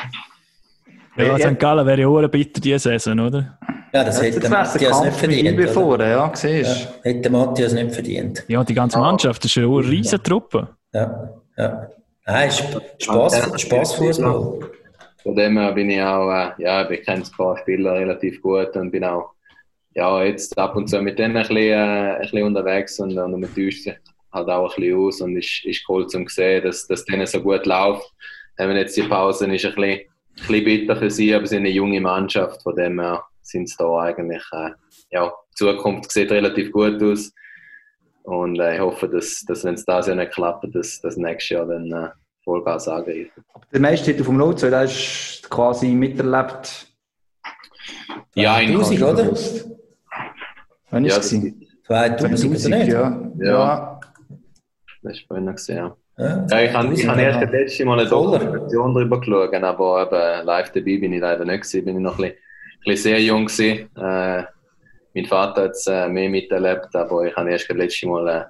Ja, <laughs> Ja. St. Gallen wäre ja auch bitter diese Saison, oder? Ja, das hätte Matthias nicht mit verdient. Vorne, ja, siehst Ja, hätte Matthias nicht verdient. Ja, die ganze Mannschaft, das ist ja auch eine riesen Truppe. Ja, ja. Nein, Sp Spaß, Spaßfußball. Von dem her bin ich auch, äh, ja, ich kenne ein paar Spieler relativ gut und bin auch, ja, jetzt ab und zu mit denen ein bisschen, äh, ein bisschen unterwegs und, und man täuscht sich halt auch ein bisschen aus und ist, ist cool zum sehen, dass dass denen so gut läuft. Haben jetzt die Pause ist ein bisschen, ein bisschen bitter für sie, aber sie sind eine junge Mannschaft, von dem her sind sie da eigentlich, äh, ja, die Zukunft sieht relativ gut aus. Und äh, ich hoffe, dass, dass wenn es das Jahr nicht klappt, dass das nächstes Jahr dann äh, Vollgas angreifen. Der meiste Titel vom 02, der ist quasi miterlebt. Ja, in 1000, oder? Wann Ja, ist das, es? 2000 oder nicht? ja. Ja. ja. das ist vorhin gesehen. Ja. Ja, Ja, ich habe ich hab erst das letzte Mal eine. Dokumentation darüber geschaut, aber eben live dabei bin ich leider nicht gewesen. Bin ich noch ein bisschen, ein bisschen sehr jung gewesen. Äh, mein Vater hat es äh, mehr miterlebt, aber ich habe erst das letzte Mal eine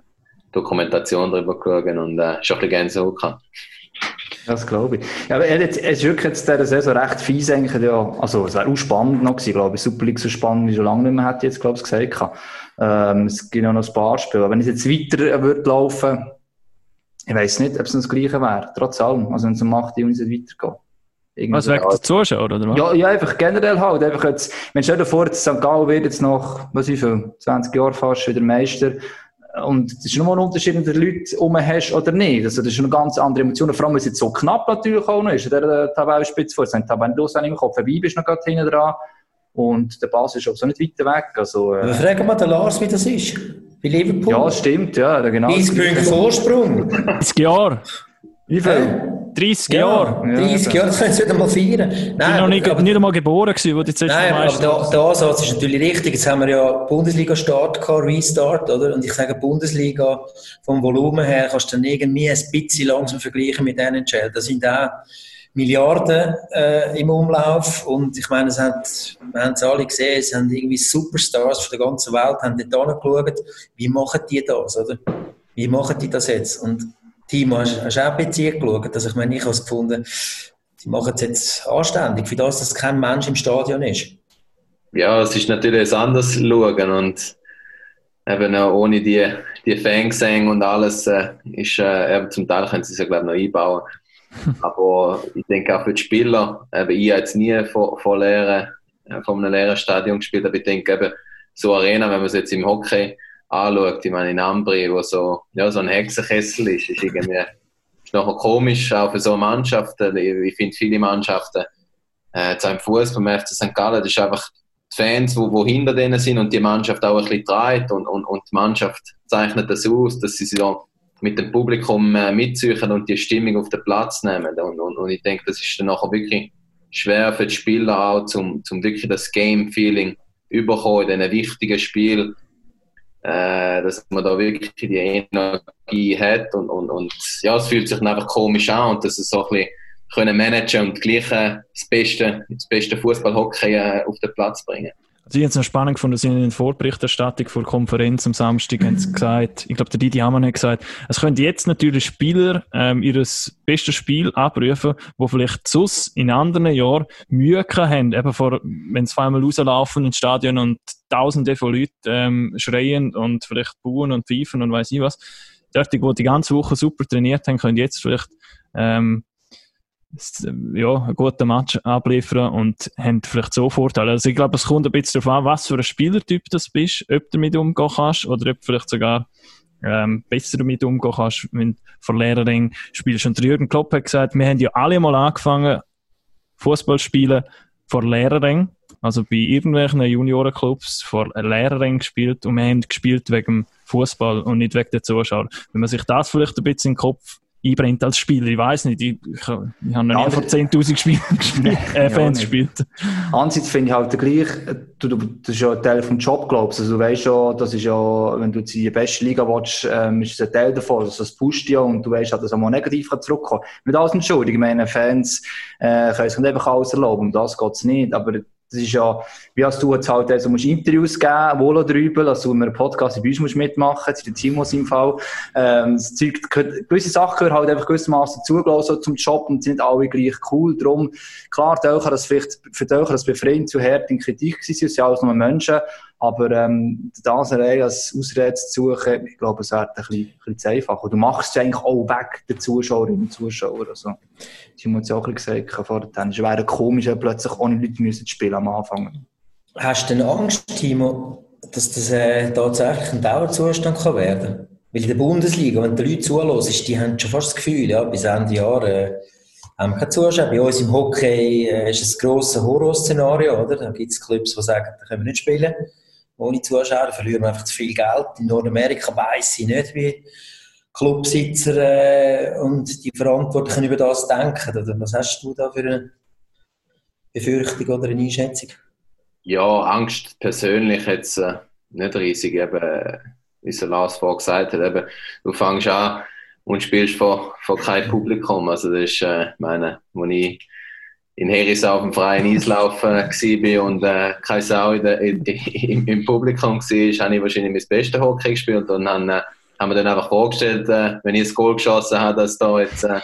Dokumentation darüber geschaut und äh, schon ein bisschen Gänsehaut gehabt. Das glaube ich. Ja, aber er hat- es ist wirklich jetzt dieser Saison recht fies eigentlich. Ja. Also, es wäre auch spannend noch gewesen, glaube ich. Super League so spannend wie schon lange nicht mehr, hätte ich jetzt, glaube ich, gesagt. Ähm, es gibt noch ein paar Spiele. Wenn es jetzt weiter äh, würde laufen, ich weiß nicht, ob es noch das Gleiche wäre. Trotz allem. Also, wenn es um 8 Juni weitergeht. Was, so. wegen der Zuschauer, oder was? Ja, ja, einfach generell halt. Einfach jetzt, wenn stell dir vor, jetzt St. Gallen wird jetzt nach, was ich viel, 20 Jahren fast wieder Meister. Und es ist nochmal ein Unterschied, ob du Leute um hast oder nicht. Also, das ist eine ganz andere Emotion. Vor allem, weil es jetzt so knapp natürlich auch noch ist. Der äh, Tabellenspitze vor. Sind Tabellenlos im Kopf. Vorbei bist du noch gerade hinten dran. Und der Pass ist auch so nicht weiter weg. Also, äh, fragen wir den Lars, wie das ist. Bei Liverpool. ja, stimmt, ja, genau. 30 Punkte Vorsprung. 30 Jahre. Wie viel? 30 Jahre. Ja, 30 Jahre, das können sie nicht einmal feiern. Ich bin Nein, noch nicht, aber- nicht einmal geboren gewesen, wo die zuerst Nein, aber der, der Ansatz ist natürlich richtig. Jetzt haben wir ja Bundesliga-Start gehabt, Restart, oder? Und ich sage, Bundesliga vom Volumen her kannst du dann irgendwie ein bisschen langsam vergleichen mit NHL. Da sind auch Milliarden äh, im Umlauf und ich meine, es hat, wir haben es alle gesehen, es haben irgendwie Superstars von der ganzen Welt haben dort angeschaut. Wie machen die das, oder? Wie machen die das jetzt? Und Timo, hast, hast du auch ein bisschen geschaut? Also ich meine, ich habe es gefunden, die machen es jetzt anständig, für das, dass kein Mensch im Stadion ist. Ja, es ist natürlich ein anderes Schauen und eben auch ohne die, die Fangesänge und alles äh, ist, äh, eben zum Teil können sie es ja glaube ich noch einbauen. <laughs> Aber ich denke auch für die Spieler, eben, ich habe jetzt nie vor, vor leeren, äh, vor einem leeren Stadion gespielt, aber ich denke eben, so Arena, wenn man es jetzt im Hockey anschaut, ich meine in Ambri, wo so, ja, so ein Hexenkessel ist, ist irgendwie, ist nachher komisch, auch für so Mannschaften, ich, ich finde viele Mannschaften, äh, jetzt auch im Fußball, beim FC St. Gallen, das ist einfach die Fans, die wo, wo hinter denen sind und die Mannschaft auch ein bisschen treibt und, und, und die Mannschaft zeichnet das aus, dass sie sich so mit dem Publikum äh, mitziehen und die Stimmung auf den Platz nehmen. Und, und, und ich denke, das ist dann nachher wirklich schwer für die Spieler auch, zum, zum wirklich das Game-Feeling überkommen in diesen wichtigen Spielen, äh, dass man da wirklich die Energie hat und, und, und ja, es fühlt sich einfach komisch an und dass es so ein bisschen können managen und gleich äh, das beste, das beste Fußballhockey äh, auf den Platz bringen. Also ich habe es noch spannend gefunden, dass sie in der Vorberichterstattung vor der Konferenz am Samstag haben sie gesagt, ich glaube, der Didi Hamann hat gesagt, es können jetzt natürlich Spieler ähm, ihr bestes Spiel abrufen, wo vielleicht sus in anderen Jahren Mühe haben, eben vor, wenn sie vor einmal rauslaufen ins Stadion und tausende von Leuten ähm, schreien und vielleicht buhen und pfeifen und weiß ich was. Dort, die die ganze Woche super trainiert haben, können jetzt vielleicht ähm, ja, einen guten Match abliefern und haben vielleicht so Vorteile. Also ich glaube, es kommt ein bisschen darauf an, was für ein Spielertyp du bist, ob du damit umgehen kannst oder ob du vielleicht sogar ähm, besser damit umgehen kannst, wenn du vor Lehrering spielst. Und Jürgen Klopp hat gesagt, wir haben ja alle mal angefangen, Fußball spielen vor Lehrering, also bei irgendwelchen Juniorenclubs vor Lehrering gespielt und wir haben gespielt wegen dem Fußball und nicht wegen der Zuschauer. Wenn man sich das vielleicht ein bisschen in den Kopf einbrennt als Spieler, ich weiß nicht, ich, ich, ich habe noch nie Ja, vor 10.000 Spielern <laughs> gespielt, äh, Ja, Fans nicht. gespielt. Andererseits finde ich halt gleich, du, du, das ist ja ein Teil vom Job, glaubst du. Also, du weißt ja, das ist ja, wenn du jetzt in die beste Liga willst, ähm, ist es ein Teil davon. Also, das pusht ja und du weißt halt, dass auch mal negativ zurückkommen. Mit alles entschuldigen. Ich meine, Fans, äh, können sich nicht einfach alles erlauben. Um das geht's nicht. Aber das ist ja, wie hast du jetzt halt, also musst Interviews geben, wohl oder übel, also wenn einen Podcast bei uns musst mitmachen, in der Timos im Fall. Ähm, das Zeug, gewisse Sachen gehören halt einfach gewissermaßen zugelassen zum Job und sind nicht alle gleich cool. Darum, klar, die kann das vielleicht, für die kann das befreiend zu hart in Kritik gewesen sind alles nur Menschen, aber, ähm, Daserei als Ausrede zu suchen, ich glaube, es wäre ein bisschen, ein bisschen zu einfach. Du machst es eigentlich auch weg, den Zuschauerinnen und Zuschauern, also. Simon hat es auch ein bisschen gesagt vorher, es wäre komisch, wenn plötzlich ohne Leute müssen spielen am Anfang. Hast du denn Angst, Timo, dass das äh, tatsächlich ein Dauerzustand kann werden Weil in der Bundesliga, wenn die Leute zuhören, die haben schon fast das Gefühl, ja, bis Ende Jahr äh, haben wir keine Zuschauer. Bei uns im Hockey äh, ist es ein grosses Horrorszenario, oder? Da gibt es Clubs, die sagen, da können wir nicht spielen. Ohne Zuschauer verlieren wir einfach zu viel Geld. In Nordamerika weiss ich nicht, wie, Clubsitzer äh, und die Verantwortlichen über das denken? Oder was hast du da für eine Befürchtung oder eine Einschätzung? Ja, Angst persönlich jetzt äh, nicht riesig, eben, äh, wie es Lars vorher gesagt hat, eben, du fängst an und spielst vor, vor keinem Publikum, also das ist, äh, meine, wo ich in Heris auf dem freien Eislauf äh, war und äh, keine Sau in der, in, in, im Publikum war, habe ich wahrscheinlich mein bestes Hockey gespielt und dann haben, äh, haben wir dann einfach vorgestellt, äh, wenn ich ein Goal geschossen habe, dass da jetzt äh,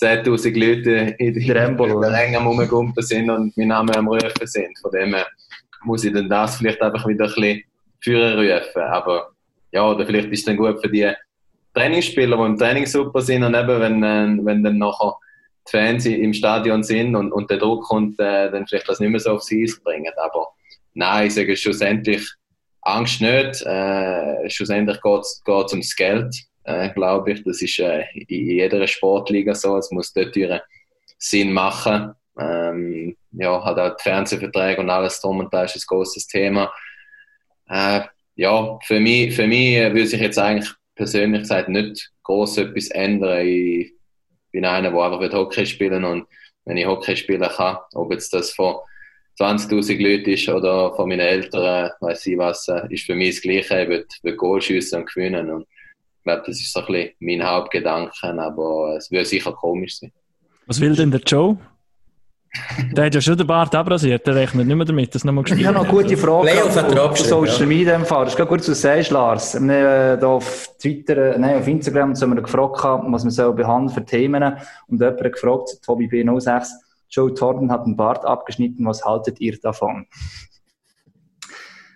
10'000 Leute in die Ränge am Rumgumpen sind und mein Name am Rufen sind. Von dem her muss ich dann das vielleicht einfach wieder ein bisschen führen rufen. Aber ja, oder vielleicht ist es dann gut für die Trainingsspieler, die im Training super sind und eben, wenn, äh, wenn dann nachher Fans im Stadion sind und, und der Druck kommt, äh, dann vielleicht das nicht mehr so aufs Eis bringen. Aber nein, ich sage schlussendlich Angst nicht. Äh, schlussendlich geht es ums Geld, äh, glaube ich. Das ist äh, in jeder Sportliga so. Es muss dort ihren Sinn machen. Ähm, ja, hat auch die Fernsehverträge und alles drum und da ist ein großes Thema. Äh, ja, für mich, für mich würde sich jetzt eigentlich persönlich gesagt nicht groß etwas ändern. Ich bin einer, der einfach Hockey spielen und wenn ich Hockey spielen kann, ob jetzt das von 20.000 Leuten ist oder von meinen Eltern, weiß ich was, äh, ist für mich das Gleiche. Ich will, will Goal schiessen und gewinnen. Und ich glaube, das ist so ein bisschen mein Hauptgedanke, aber es würde sicher komisch sein. Was will denn der Joe? <laughs> Der hat ja schon den Bart abrasiert, der rechnet nicht mehr damit, dass nochmal gespielt Ich habe noch eine gute Frage Playoff hat er auf Social Media im Fall. Das ist gerade gut, was du sagst, Lars. Wir haben äh, auf Twitter, äh, nein, auf Instagram haben wir gefragt, was wir so behandeln für Themen. Und jemand hat gefragt, Tobi B06, Joe Thornton hat den Bart abgeschnitten, was haltet ihr davon? <laughs>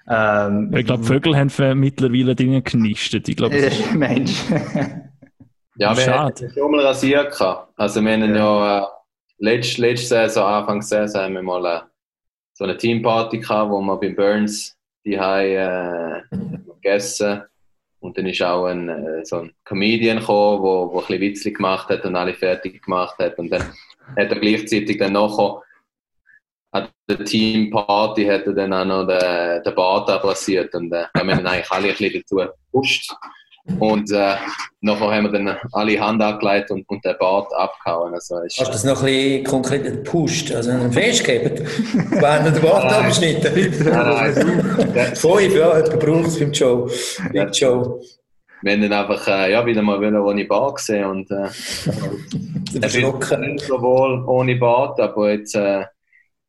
Ähm, ich glaube, Vögel haben mittlerweile Dinge genistet. Ich glaube, <laughs> Mensch. ja, wir haben schon mal rasiert. Also, wir haben ja, ja äh, letzte, letzte Saison, Anfang Saison, haben wir mal äh, so eine Teamparty gehabt, wo wir beim Burns die haben äh, gegessen. Und dann ist auch ein, äh, so ein Comedian gekommen, wo, wo ein bisschen Witzli gemacht hat und alle fertig gemacht hat. Und dann hat er gleichzeitig dann nachher an der Teamparty hat er dann auch noch den, den Bart abrasiert. Und äh, haben wir dann eigentlich alle ein bisschen dazu gepusht und äh, nachher haben wir dann alle Hand angelegt und, und den Bart abgehauen. Also, Hast du das noch ein bisschen konkret gepusht? Also einen festgegeben? <laughs> Wenn den Bart abgeschnitten? Nein, nein. <laughs> Fünf, ja, hat gebraucht den Joe. Big Joe. Wir haben dann einfach äh, ja, wieder mal wieder ohne Bart gesehen und äh, <laughs> Verschlucken. sowohl ohne Bart, aber jetzt äh,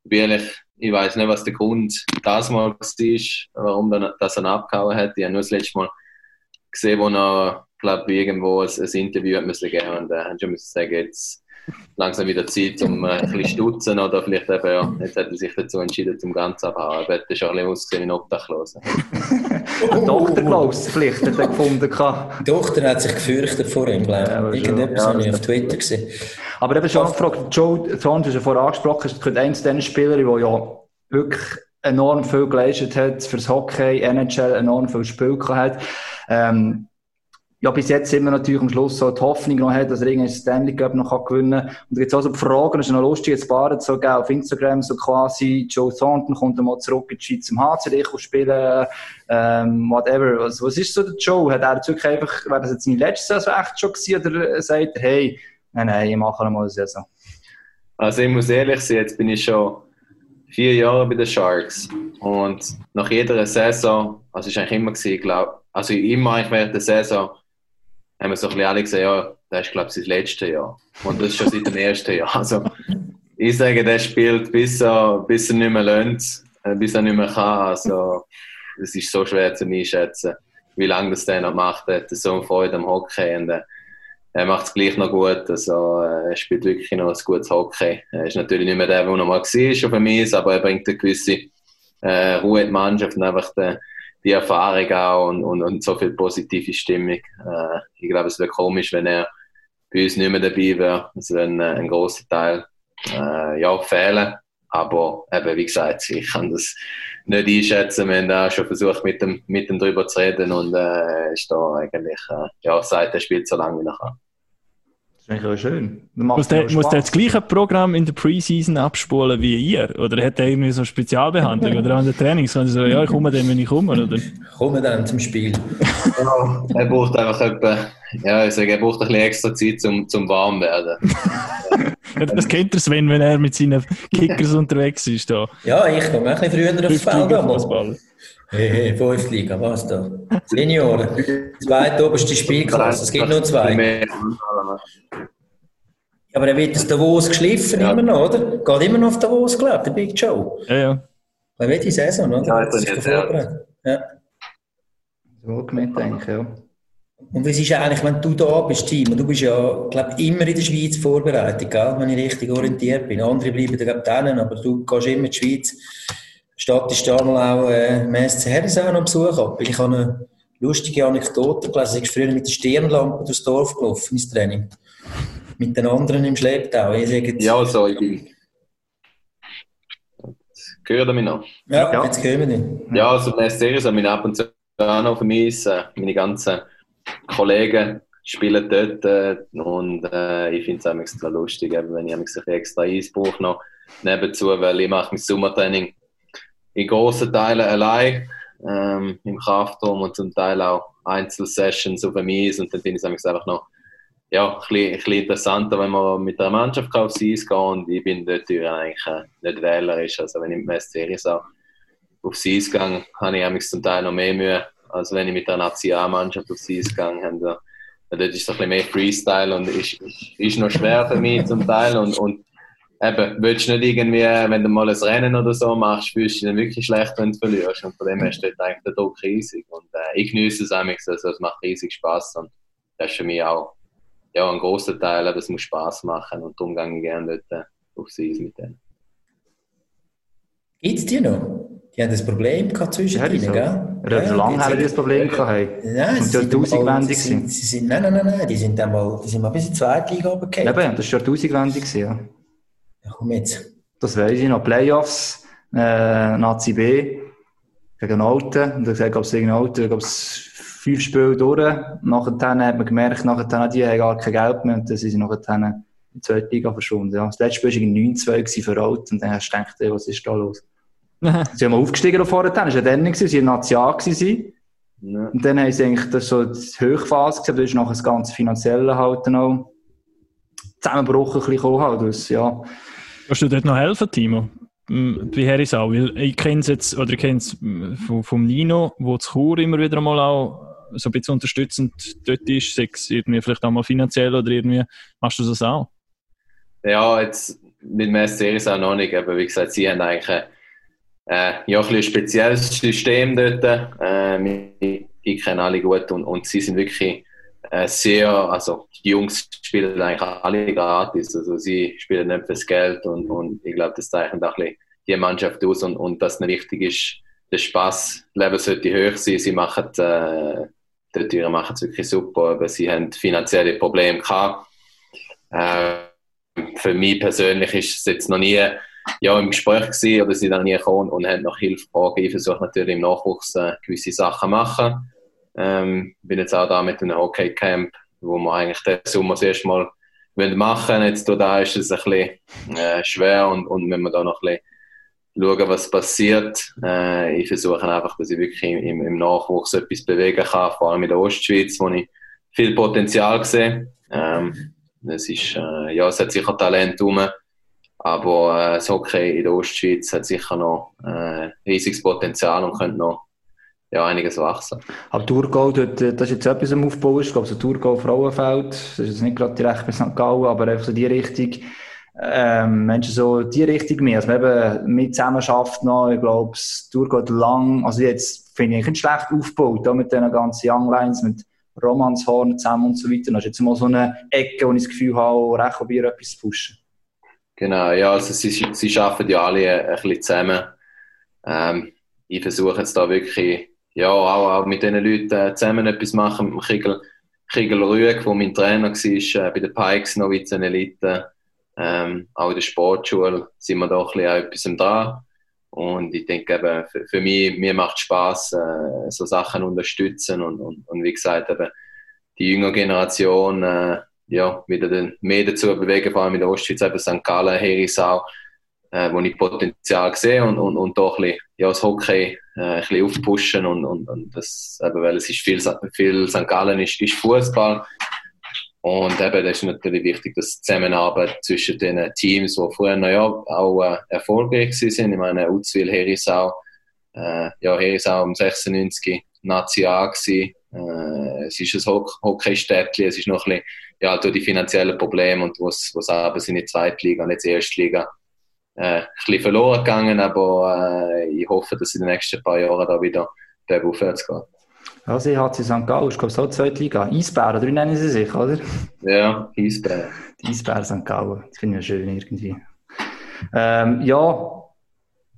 ehrlich, ich weiß nicht, was der Grund das mal war, warum dann, das er abgehauen hat. Ich habe nur das letzte Mal gesehen, wo er, glaube irgendwo ein, ein Interview hat müssen geben und äh, haben schon müssen sagen, jetzt langsam wieder Zeit, um äh, ein bisschen stutzen oder vielleicht eben, ja, jetzt hat er sich dazu entschieden, zum Ganzen abhauen. Er hätte schon ein bisschen ausgesehen wie ein Obdachloser. Ein Dr. Klaus vielleicht hat er gefunden. Die Tochter hat sich gefürchtet vor ihm, glaube ich. Irgendetwas Ja, habe ich das- auf Twitter gesehen. Aber eben schon gefragt, Joe Thornton, du hast ja vorher angesprochen, ist könnte eines dieser Spieler, der ja wirklich enorm viel geleistet hat fürs Hockey, NHL enorm viel Spiel hat. Ähm, ja, bis jetzt immer natürlich am Schluss so die Hoffnung noch hat, dass er irgendeinen Stanley Cup noch gewinnen kann. Und da gibt es auch so die Fragen, das ist noch lustig, jetzt Baren so gegeben auf Instagram, so quasi, Joe Thornton kommt einmal zurück in die Schweiz zum HCD spielen, ähm, whatever. Was, was ist so der Joe? Hat er wirklich einfach, wäre das jetzt seine letzte Saison echt schon gewesen, oder sagt er, hey, nein, nein, ich mache noch mal eine Saison? Also ich muss ehrlich sein, jetzt bin ich schon vier Jahre bei den Sharks und nach jeder Saison, also war eigentlich immer gewesen, glaub, also immer eigentlich während der Saison, haben wir so ein bisschen alle gesagt, ja, das ist glaube ich sein letztes Jahr und das ist schon seit dem ersten Jahr. Also ich sage, der spielt bis er, bis er nicht mehr lernt, äh, bis er nicht mehr kann. Also es ist so schwer zu einschätzen, wie lange das der noch macht. Er hat so eine Freude am Hockey und äh, er macht es gleich noch gut. Also, äh, er spielt wirklich noch ein gutes Hockey. Er ist natürlich nicht mehr der, der noch mal war auf dem Eis, aber er bringt eine gewisse äh, Ruhe in die Mannschaft und einfach die, die Erfahrung auch und, und, und so viel positive Stimmung. Äh, ich glaube, es wäre komisch, wenn er bei uns nicht mehr dabei wäre. Es wäre ein, ein großer Teil äh, ja, fehlen. Aber eben, wie gesagt, ich kann das nicht einschätzen. Wir haben auch schon versucht, mit dem, mit dem drüber zu reden und äh, ist da eigentlich, äh, ja, sagt, er spielt so lange wie er kann. Ist eigentlich auch schön. Muss der, muss der das gleiche Programm in der Preseason abspulen wie ihr? Oder hat er irgendwie so eine Spezialbehandlung? oder an den Trainings? Er so, ja, ich komme dann, wenn ich komme, oder? Kommen dann zum Spiel. Ja, er braucht einfach etwa, ja, ich sage, er braucht ein bisschen extra Zeit zum, zum warm werden. <laughs> Ja, das kennt der Sven, wenn er mit seinen Kickers <laughs> unterwegs ist. Da. Ja, ich komme ein bisschen früher aufs Feld. Hey, hey, fünfte Liga, was da? Senioren. Zweite oberste Spielklasse. Es gibt nur zwei. Aber er wird das Davos geschliffen Ja. immer noch, oder? Geht immer noch auf Davos, glaube ich, der Big Joe. Ja, ja. Er wird die Saison, oder? Ja, sich trainiert, vorbereitet. Ja. So gemeint, denke ich, ja. Und was ist eigentlich, wenn du da bist, Team, und du bist ja, glaube ich, immer in der Schweiz vorbereitet, gell? wenn ich richtig orientiert bin. Andere bleiben da, glaube ich, aber du gehst immer in die Schweiz. Stattest da mal auch äh, Herisau noch Besuch ab. Ich habe eine lustige Anekdote gelesen. Ich bin früher mit der Stirnlampe durchs Dorf gelaufen ins Training. Mit den anderen im Schlepptau. Ja, so, ich bin. Gehört mich noch? ja, Ja. jetzt kommen wir. Ja, also Serie haben wir ab und zu auch noch vermissen. Meine ganzen Kollegen spielen dort äh, und äh, ich finde es auch extra lustig, eben, wenn ich bisschen extra Eis brauche noch nebenzu, weil ich mache mein Sommertraining in grossen Teilen allein ähm, im Kraftraum und zum Teil auch Einzelsessions auf dem Eis und dann finde ich es einfach noch ja, ein bisschen, ein bisschen interessanter, wenn man mit der Mannschaft aufs Eis gehen und ich bin dort eigentlich äh, nicht wählerisch, also wenn ich mit der Serie auch aufs Eis gegangen, habe ich zum Teil noch mehr Mühe, als wenn ich mit der Nationalmannschaft aufs Eis habe. Da, dort ist es ein bisschen mehr Freestyle und ist, ist noch schwer für mich zum Teil. Und, und eben, willst du nicht irgendwie, wenn du mal ein Rennen oder so machst, fühlst du dich dann wirklich schlecht, wenn du verlierst. Und von dem her steht eigentlich der Druck riesig. Und äh, ich genieße es eigentlich, also es macht riesig Spaß und das ist für mich auch ja, ein großer Teil, aber es muss Spaß machen und darum gehe ich gerne dort äh, aufs Eis mit denen. Gibt es die noch? Die haben das Problem gehabt zwischen Ja, die ihnen, gell? Er hat schon lange jetzt- her das Problem gehabt. haben. Nein, Und sie die sind, Tausendwendig sie, sind, sind. sie sind, nein, nein, nein, nein, die sind dann mal, die sind mal bis in die zweite Liga runtergefallen. Eben, das war Jahrtausendwende, gewesen, ja. Komm jetzt. Das weiss ich noch. Playoffs, äh, Nazi B, gegen Alten. Und ich glaube, es gegen Alten, glaube es fünf Spiele durch. Nachher hat man gemerkt, nachher die haben gar kein Geld mehr und dann sind sie nachher in die zweite Liga verschwunden. Ja. Das letzte Spiel war irgendwie 9-2 für Alten und dann hast du gedacht, ey, was ist da los? <laughs> sie mal aufgestiegen da vorher, das war ja dann nicht, sie waren Nazi A. gewesen. Ja. Und dann haben sie eigentlich das so die Höchphase gesehen, da ist nachher das ganze Finanzielle halt dann auch ein bisschen gekommen halt. Das, ja. Kannst du dort noch helfen, Timo? Bei Herisau? Weil ich kenne es jetzt, oder ich kenne es vom, vom Nino, wo zu Chur immer wieder mal auch so ein bisschen unterstützend dort ist, sei es irgendwie vielleicht auch mal finanziell oder irgendwie, machst du das auch? Ja, jetzt mit dem Series auch noch nicht, aber wie gesagt, sie haben eigentlich ein, äh, ja, ein, ein spezielles System dort. Äh, ich, kenne alle gut und, und sie sind wirklich sehr, also die Jungs spielen eigentlich alle gratis, also sie spielen nicht fürs Geld und, und ich glaube, das zeichnet auch ein bisschen die Mannschaft aus und, und dass es wichtig ist, der Spaßlevel sollte hoch sein. Sie machen, äh, die Türen machen es wirklich super, aber sie haben finanzielle Probleme gehabt. Äh, für mich persönlich ist es jetzt noch nie ja, im Gespräch gewesen, oder sie dann nie gekommen und haben nach Hilfe gefragt. Ich versuche natürlich im Nachwuchs äh, gewisse Sachen machen. Ähm, bin jetzt auch da mit einem Hockey-Camp, wo wir eigentlich den Sommer das erste Mal wollen machen Jetzt da ist es ein bisschen äh, schwer und, und wenn wir da noch ein bisschen schauen, was passiert. Äh, ich versuche einfach, dass ich wirklich im, im Nachwuchs etwas bewegen kann, vor allem in der Ostschweiz, wo ich viel Potenzial sehe. Ähm, es, ist, äh, ja, es hat sicher Talent rum, aber äh, das Hockey in der Ostschweiz hat sicher noch äh, riesiges Potenzial und könnte noch ja, einiges wachsen. Aber Thurgau, dort, äh, das ist jetzt etwas am Aufbau, ist, ich glaube, so Thurgau Frauenfeld, das ist jetzt nicht gerade direkt bei St. Gallen, aber einfach so die Richtung, ähm, Menschen so die Richtung mehr, also eben mit zusammen schafft noch, ich glaube, es Thurgau lang, also jetzt finde ich nicht schlecht aufgebaut, auch mit den ganzen Young Lines, mit Romanshorn zusammen und so weiter, das ist jetzt mal so eine Ecke, wo ich das Gefühl habe, recht probieren, etwas zu pushen. Genau, ja, also sie, sie arbeiten ja alle ein, ein bisschen zusammen. Ähm, ich versuche jetzt da wirklich, ja, auch, auch mit diesen Leuten äh, zusammen etwas machen, mit dem Kriegel, Kriegel Rüeg, der mein Trainer war, äh, bei den Pikes in Elite, ähm, auch in der Sportschule sind wir da ein bisschen an etwas dran. Und ich denke eben, für, für mich, mir macht Spaß, äh, so Sachen unterstützen und, und, und wie gesagt, eben, die jüngere Generation, äh, ja, wieder den, mehr dazu bewegen, vor allem in der Ostschweiz, eben St. Gallen, Herisau, äh, wo ich Potenzial sehe und, und, und da ein bisschen, ja, das Hockey äh, ein bisschen aufpushen und, und, und das, eben, weil es ist viel, viel St. Gallen ist, ist Fußball und eben, das ist natürlich wichtig, dass die Zusammenarbeit zwischen den Teams, die früher ja, auch äh, erfolgreich sind, ich meine, Uzwil, Herisau, äh, ja, Herisau um 96 Nazi A. Äh, es ist ein Ho Hockeystädtchen, es ist noch ein bisschen, ja, durch die finanziellen Probleme und was, was aber sind in der Zweitliga und jetzt Erstliga äh, ein bisschen verloren gegangen, aber äh, ich hoffe, dass in den nächsten paar Jahren da wieder bergaufwärts geht. Also ich hatte St. Gallen, ich glaube, so zweite Liga. Eisbären, oder nennen sie sich, oder? Ja, Eisbären. Die Eisbären St. Gallen, das finde ich schön irgendwie. Ähm, ja,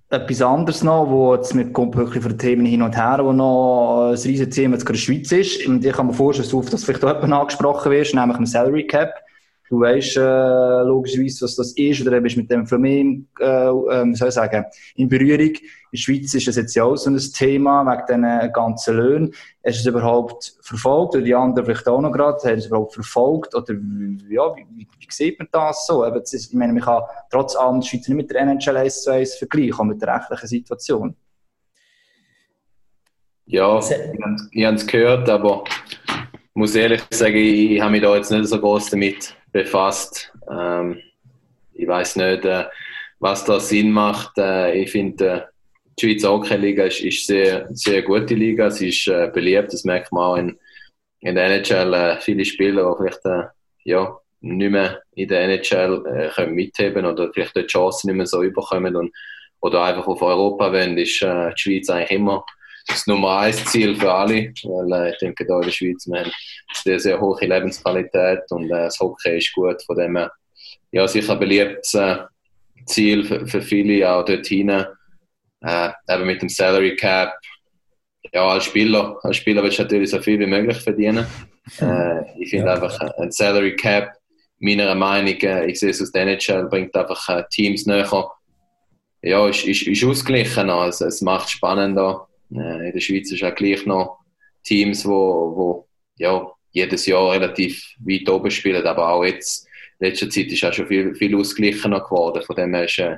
etwas anderes noch, wo jetzt mit wirklich die Themen hin und her, wo noch ein riesiges Thema in der Schweiz ist. Und ich kann mir vorstellen, dass das vielleicht auch angesprochen wird, nämlich ein Salary Cap. Du weißt äh, logischerweise, was das ist, oder bist mit dem viel mehr äh, äh, soll ich sagen, in Berührung. In der Schweiz ist das jetzt ja auch so ein Thema, wegen diesen ganzen Löhnen. Hast du es überhaupt verfolgt, oder die anderen vielleicht auch noch gerade, haben es überhaupt verfolgt, oder ja, wie, wie, wie sieht man das so? Eben, das ist, ich meine, man kann trotz allem die Schweiz nicht mit der NHL 1 zu 1 vergleichen, mit der rechtlichen Situation. Ja, ich habe es gehört, aber ich muss ehrlich sagen, ich habe mich da jetzt nicht so groß damit befasst. Ähm, ich weiß nicht, äh, was da Sinn macht. Äh, ich finde, äh, die Schweizer Hockey-Liga ist, ist sehr, sehr gute Liga. Sie ist äh, beliebt, das merkt man auch in, in der NHL. Äh, viele Spieler, die vielleicht äh, ja, nicht mehr in der NHL können mitheben oder vielleicht die Chancen nicht mehr so überkommen und, oder einfach auf Europa wollen, ist die Schweiz eigentlich immer das Nummer eins Ziel für alle, weil äh, ich denke, da in der Schweiz wir haben sehr, sehr hohe Lebensqualität und äh, das Hockey ist gut, von dem her, ja, sicher ein beliebtes äh, Ziel für, für viele auch dort hinein. Äh, eben mit dem Salary Cap, ja, als Spieler, als Spieler willst du natürlich so viel wie möglich verdienen. <laughs> Äh, ich finde ja. einfach ein Salary Cap, meiner Meinung, äh, ich sehe es aus der NHL, bringt einfach äh, Teams näher. Ja, ist, ist, ist ausgeglichen. Also, es macht spannender. Äh, in der Schweiz ist auch gleich noch Teams, wo, wo ja, jedes Jahr relativ weit oben spielen, aber auch jetzt, in letzter Zeit ist auch schon viel, viel ausgeglichener geworden. Von dem her ist äh,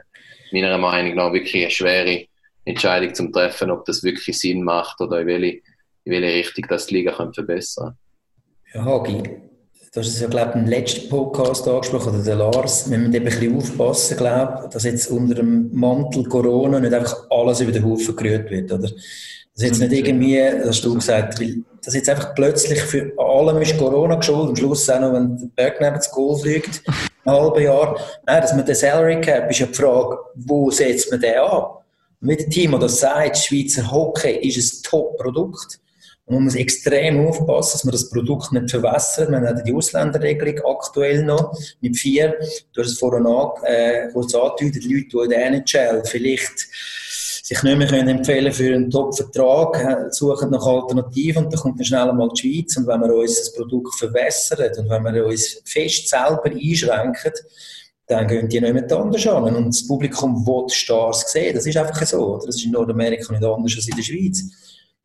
meiner Meinung nach wirklich eine schwere Entscheidung zum Treffen, ob das wirklich Sinn macht oder in welche, in welche Richtung das die Liga verbessern Ja, Hagi, du hast es ja, glaube ich, im letzten Podcast angesprochen, oder der Lars, wir müssen eben ein bisschen aufpassen, glaube dass jetzt unter dem Mantel Corona nicht einfach alles über den Haufen gerührt wird, oder? Dass jetzt nicht irgendwie, das hast du gesagt, weil das jetzt einfach plötzlich für allem ist Corona geschuldet, am Schluss auch noch, wenn der Berg neben das Goal fliegt, ein halbes Jahr. Nein, dass man den Salary Cap ist ja die Frage, wo setzt man den an? Und wie der Timo das sagt, Schweizer Hockey ist ein Top-Produkt. Man muss extrem aufpassen, dass man das Produkt nicht verwässert. Wir haben die Ausländerregelung aktuell noch mit vier. Du hast es vorhin äh, kurz angedeutet, Leute, die in der NHL vielleicht sich nicht mehr können empfehlen für einen Top-Vertrag, äh, suchen nach Alternativen und dann kommt dann schnell mal die Schweiz und wenn wir uns das Produkt verwässern und wenn wir uns fest selber einschränken, dann gehen die nicht mehr anders an. Und das Publikum will Stars sehen. Das ist einfach so. Das ist in Nordamerika nicht anders als in der Schweiz.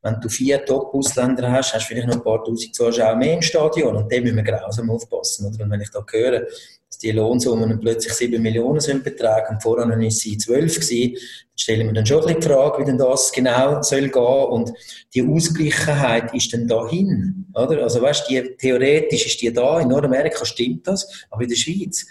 Wenn du vier Top-Ausländer hast, hast du vielleicht noch ein paar tausend Zuschauer mehr im Stadion. Und dem müssen wir grausam aufpassen. Oder? Und wenn ich da höre, dass die Lohnsummen plötzlich 7 Millionen sind betragen und vorher noch nicht 12 gewesen, dann stelle ich mir dann schon ein bisschen die Frage, wie denn das genau soll gehen. Und die Ausgleichheit ist dann dahin. Oder? Also weißt, die, theoretisch ist die da. In Nordamerika stimmt das. Aber in der Schweiz,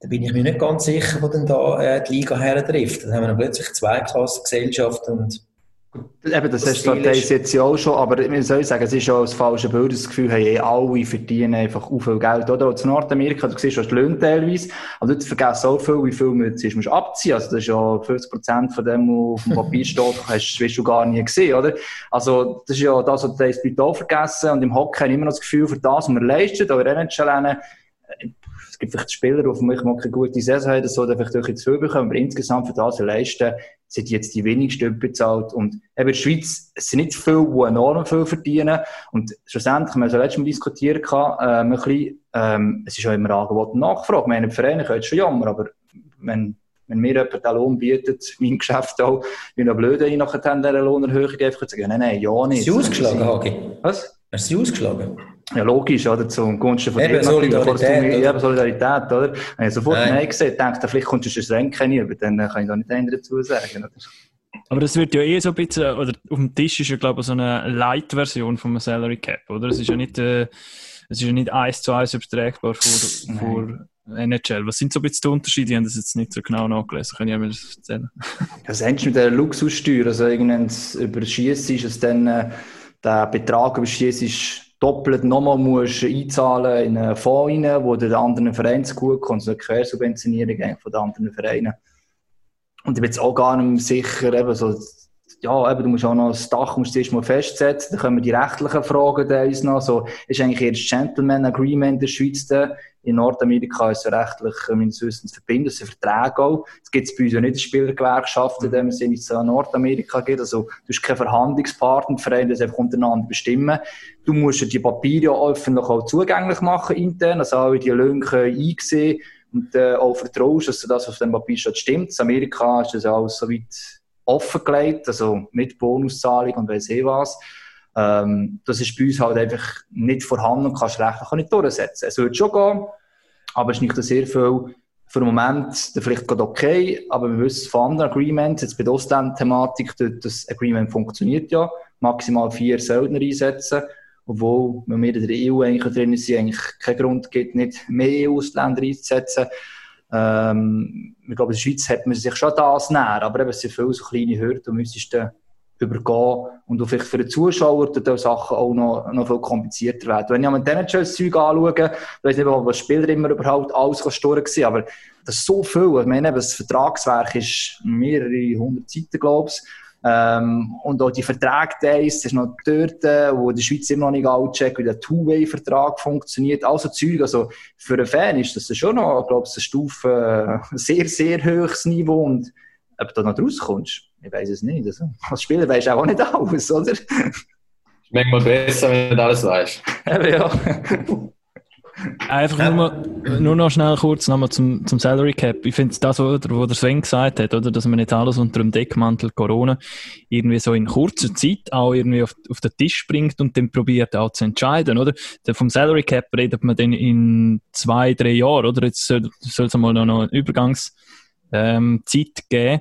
da bin ich mir nicht ganz sicher, wo denn da äh, die Liga hertrifft. Da haben wir dann plötzlich zwei Klassengesellschaft und Eben, das, das hast du jetzt ja auch schon, aber ich soll sagen, es ist schon das falsche Bild, das Gefühl, hey, alle verdienen einfach auch viel Geld, oder? Und in Nordamerika, du siehst schon die Löhne teilweise, aber du vergisst auch viel, wie viel du jetzt musst abziehen, also das ist ja 50 Prozent von dem, was auf dem Papier steht, <laughs> hast, hast du gar nie gesehen, oder? Also, das ist ja das, was du bei auch vergessen, und im Hockey habe ich immer noch das Gefühl, für das, was wir leisten, oder NHL, es gibt vielleicht Spieler, die für mich mal keine gute Saison haben, so, die vielleicht auch zu viel bekommen, aber insgesamt für das, leisten, sind jetzt die wenigsten bezahlt. Und eben in der Schweiz, es sind nicht viele, die enorm viel verdienen. Und schlussendlich, wir haben so letztes Mal diskutiert, äh, ein bisschen, ähm, es ist auch immer Angebot und Nachfrage. Wir haben die Vereine können schon jammer, aber wenn, wenn mir jemand den Lohn bietet, <laughs> mein Geschäft auch, wie noch blöd, ich nachher dieser Lohnerhöhung einfach zu sagen, nein, nein, ja nicht. Ist ausgeschlagen, Hagi? Was? Hast du sie ausgeschlagen? Ja, logisch, oder? Zum Gunsten von Eben. Solidarität, Eben, oder? Solidarität, oder? Wenn ich sofort Nein. Nein gesehen dachte, vielleicht kommst du das Rennen nicht, aber dann äh, kann ich da nicht ändern dazu sagen. Oder? Aber das wird ja eh so ein bisschen, oder auf dem Tisch ist ja, glaube ich, so eine Light-Version vom Salary Cap, oder? Es ist ja nicht, äh, es ist ja nicht eins zu eins übertragbar für, für NHL. Was sind so ein bisschen die Unterschiede? Ich habe das jetzt nicht so genau nachgelesen. Kann ich mir das erzählen? <laughs> Das endest mit der Luxussteuer, also irgendwann über Schießen ist es dann, äh, der Betrag über Schießen ist doppelt nochmal musst einzahlen in einen Fonds rein, wo der anderen Verein zugutekommt, so eine Quersubventionierung von den anderen Vereinen. Und ich bin jetzt auch gar nicht sicher, eben so, ja, eben, du musst auch noch das Dach musst du erst mal festsetzen, dann kommen die rechtlichen Fragen da uns noch, so, ist eigentlich eher das Gentleman Agreement in der Schweiz da, in Nordamerika ist es ja rechtlich, äh, meines Wissens, verbinden, es sind Verträge auch. Es gibt bei uns ja nicht eine Spielergewerkschaft, in dem Sinne, wie es in Nordamerika gibt. Also, du hast keinen Verhandlungspartner, die Vereine das einfach untereinander bestimmen. Du musst ja die Papiere ja öffentlich auch zugänglich machen, intern, also alle die Löhne einsehen und äh, auch vertraust, dass das auf dem Papier steht, stimmt. In Amerika ist das alles so weit offengelegt, also mit Bonuszahlung und weiss eh was. Ähm, das ist bei uns halt einfach nicht vorhanden und kannst rechtlich auch nicht durchsetzen. Es würde schon gehen, aber es ist nicht sehr viel für den Moment dann vielleicht gerade okay, aber wir wissen von anderen Agreements, jetzt bei der Ostend-Thematik, das Agreement funktioniert ja, maximal vier Söldner einsetzen, obwohl, wenn wir in der EU eigentlich drin sind, eigentlich keinen Grund gibt, nicht mehr Ausländer einzusetzen. Ähm, ich glaube, in der Schweiz hat man sich schon das näher, aber eben, es sind viele so kleine Hürden, und müsstest du übergehen und vielleicht für den Zuschauer dort auch Sachen auch noch, noch viel komplizierter werden. Wenn ich mir den Zeug anschaue, ich weiss nicht, was Spieler immer überhaupt alles stören war, aber das ist so viel. Ich meine, das Vertragswerk ist mehrere hundert Seiten, glaube ich. Ähm, und auch die Verträge, das ist noch dort, äh, wo die Schweiz immer noch nicht alle checkt, wie der Two-Way-Vertrag funktioniert. Also Zeug, also für einen Fan ist das schon noch, glaube ich, eine Stufe, äh, ein sehr, sehr hohes Niveau und ob du da noch rauskommst, ich weiß es nicht. Also, als Spieler weisst du auch nicht alles, oder? Ist manchmal besser, wenn du nicht alles weißt. Eben, ja. Einfach nur, mal, nur noch schnell kurz nochmal zum, zum Salary Cap. Ich finde das, was der Sven gesagt hat, oder, dass man nicht alles unter dem Deckmantel Corona irgendwie so in kurzer Zeit auch irgendwie auf, auf den Tisch bringt und dann probiert auch zu entscheiden, oder? Vom Salary Cap redet man dann in zwei, drei Jahren, oder? Jetzt soll, es mal noch eine Übergangszeit ähm, Zeit geben.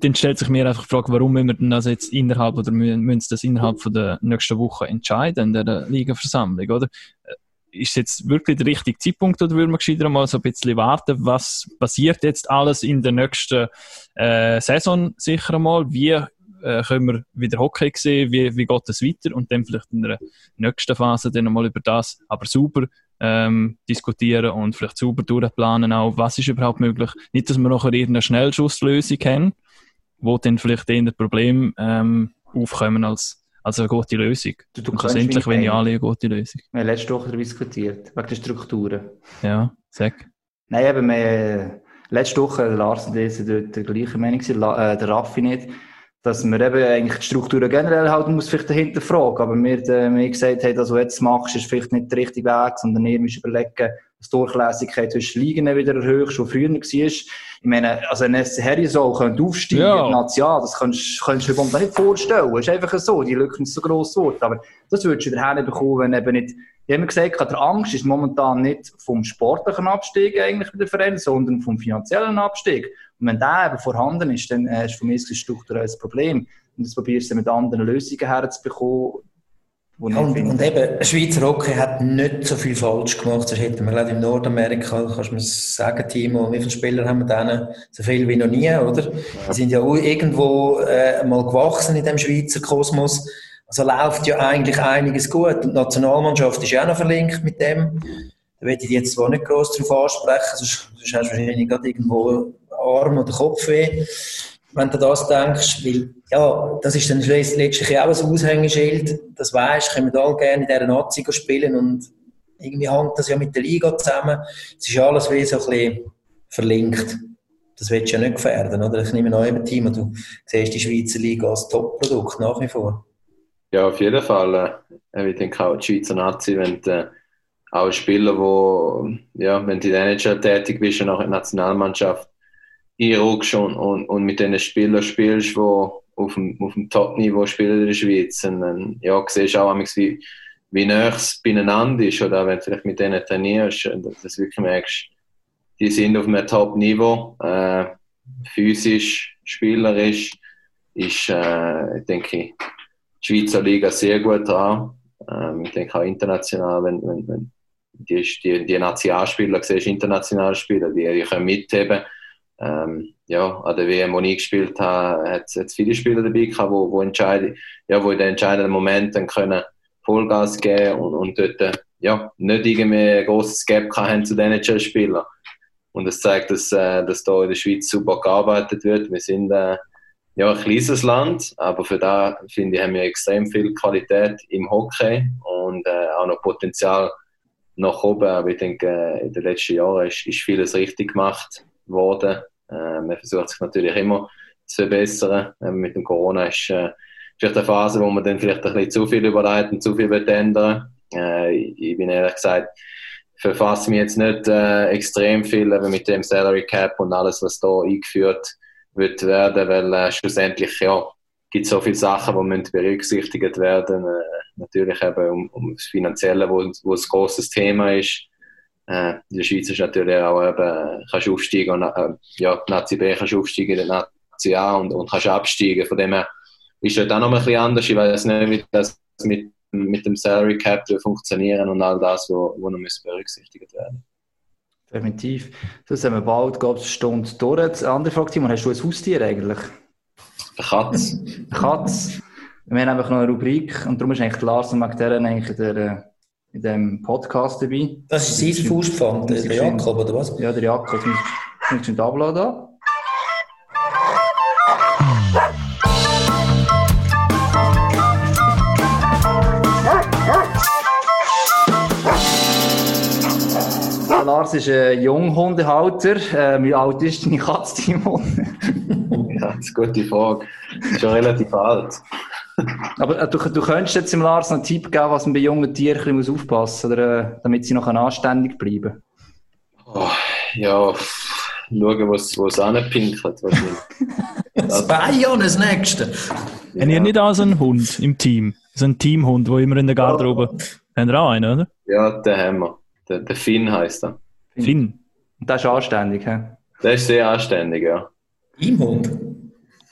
Dann stellt sich mir einfach die Frage, warum müssen wir das jetzt innerhalb oder müssen das innerhalb von der nächsten Woche entscheiden in der Ligaversammlung, oder? ist es jetzt wirklich der richtige Zeitpunkt oder würde man gescheiter mal so ein bisschen warten, was passiert jetzt alles in der nächsten äh, Saison sicher einmal, wie äh, können wir wieder Hockey sehen, wie, wie geht es weiter und dann vielleicht in der nächsten Phase dann nochmal über das, aber super ähm, diskutieren und vielleicht sauber durchplanen auch, was ist überhaupt möglich. Nicht, dass wir noch irgendeine Schnellschusslösung haben, wo dann vielleicht eher Probleme ähm, aufkommen als also eine gute Lösung. Du, du Und schlussendlich, wenn ja ein- alle eine gute Lösung. Wir haben letzte Woche darüber diskutiert, wegen der Strukturen. Ja, sag. Nein, eben, wir, letzte Woche, Lars und ich sind dort der gleichen Meinung, äh, der Raffi nicht, dass man eben eigentlich die Strukturen generell halt muss vielleicht dahinter fragen. Aber wir, äh, wir haben gesagt haben, also jetzt machst, ist vielleicht nicht der richtige Weg, sondern eher musst du überlegen, die Durchlässigkeit zwischen Ligen wieder erhöhst, die früher war. Ich meine, also ein SC Herisol könnte aufsteigen, Ja. National, das kannst, kannst du dir überhaupt nicht vorstellen. Es ist einfach so, die Lücken sind so gross geworden. Aber das würdest du daher nicht bekommen, wenn eben nicht, ich habe gesagt, der Angst ist momentan nicht vom sportlichen Abstieg eigentlich bei den Vereinen, sondern vom finanziellen Abstieg. Und wenn der eben vorhanden ist, dann ist für mich ein strukturelles Problem. Und das probierst du mit anderen Lösungen herzubekommen, ich Und, und eben, Schweizer Hockey hat nicht so viel falsch gemacht. Das hätten wir, ich, in Nordamerika, kannst du mir sagen, Timo, wie viele Spieler haben wir denen? So viel wie noch nie, oder? Die sind ja irgendwo äh, mal gewachsen in dem Schweizer Kosmos. Also läuft ja eigentlich einiges gut. Und die Nationalmannschaft ist ja auch noch verlinkt mit dem. Da werde ich jetzt zwar nicht gross darauf ansprechen, sonst, sonst hast du wahrscheinlich gerade irgendwo Arm oder Kopfweh, wenn du das denkst. Weil, ja, das ist dann letztlich auch ein Aushängeschild. Das weisst, können wir alle gerne in dieser Nazi spielen und irgendwie hängt das ja mit der Liga zusammen. Es ist alles wie so ein bisschen verlinkt. Das willst du ja nicht gefährden, oder? Ich nehme an, eben, Timo, du siehst die Schweizer Liga als Top-Produkt nach wie vor. Ja, auf jeden Fall. Äh, ich denke auch, die Schweizer Nazi, wenn du äh, auch ein Spieler, wo, ja, wenn du in der NHL tätig bist und auch in der Nationalmannschaft einrückst und, und, und mit den Spielern spielst, die auf dem, auf dem Top-Niveau spielen in der Schweiz, und dann ja, siehst du auch, wie, wie nah es beieinander ist oder wenn du vielleicht mit denen trainierst, dass du wirklich merkst, die sind auf einem Top-Niveau, äh, physisch, spielerisch, ist, äh, denke ich, die Schweizer Liga sehr gut dran. Ähm, ich denke auch international, wenn, wenn, wenn die, die, die Nationalspieler siehst, internationale Spieler, die, die können mitheben. Ähm, ja, an der WM, wo ich gespielt habe, hat es viele Spieler dabei gehabt, wo, wo, ja, wo in den entscheidenden Momenten können Vollgas geben und, und dort ja, nicht irgendwie ein grosses Gap haben zu den NHL-Spielern. Und das zeigt, dass, äh, dass da in der Schweiz super gearbeitet wird. Wir sind äh, ja, ein kleines Land, aber für da finde ich, haben wir extrem viel Qualität im Hockey und äh, auch noch Potenzial nach oben. Aber ich denke, äh, in den letzten Jahren ist, ist vieles richtig gemacht worden. Äh, man versucht sich natürlich immer zu verbessern. Äh, mit dem Corona ist äh, vielleicht eine Phase, wo man dann vielleicht ein bisschen zu viel überlegt und zu viel ändern äh, Ich bin ehrlich gesagt, verfasse mich jetzt nicht äh, extrem viel aber mit dem Salary Cap und alles, was da eingeführt wird werden, weil äh, schlussendlich ja, gibt so viele Sachen, die müssen berücksichtigt werden. Äh, natürlich eben um, um das Finanzielle, wo, wo ein großes Thema ist. Äh, in der Schweiz ist natürlich auch eben, kannst du aufsteigen und äh, ja, Nazi B kannst du aufsteigen, in der Nazi A und, und kannst absteigen. Von dem her ist das auch noch ein bisschen anders. Ich weiß nicht, wie das mit, mit dem Salary Cap funktionieren und all das, wo, wo noch berücksichtigt werden Definitiv. Das haben wir bald, glaube ich, eine Stunde durch. Eine andere Frage, Timon, hast du ein Haustier eigentlich? Eine Katz. Eine Katz. Wir haben einfach noch eine Rubrik und darum ist eigentlich Lars und Magdalena eigentlich der, äh, in diesem Podcast dabei. Das ist sein Fußpfand, der Jakob, oder was? Ja, der Jakob. Das ist ein Abladen da. Lars ist ein Junghundehalter. Äh, wie alt ist deine Katze, Timon? <laughs> ja, das ist eine gute Frage. Ist schon relativ alt. Aber äh, du, du könntest jetzt dem Lars einen Tipp geben, was man bei jungen Tieren muss aufpassen muss, äh, damit sie noch anständig bleiben oh, Ja, schauen, was es anpinkelt. <laughs> das Bayern, das Nächste. Ja. Haben ihr nicht auch so einen Hund im Team? So einen Teamhund, der immer in der Garderobe... Ja. Haben ihr auch einen, oder? Ja, den haben wir. Der, der Finn heisst er. Finn? Und der ist anständig, hä? Der ist sehr anständig, ja. Teamhund?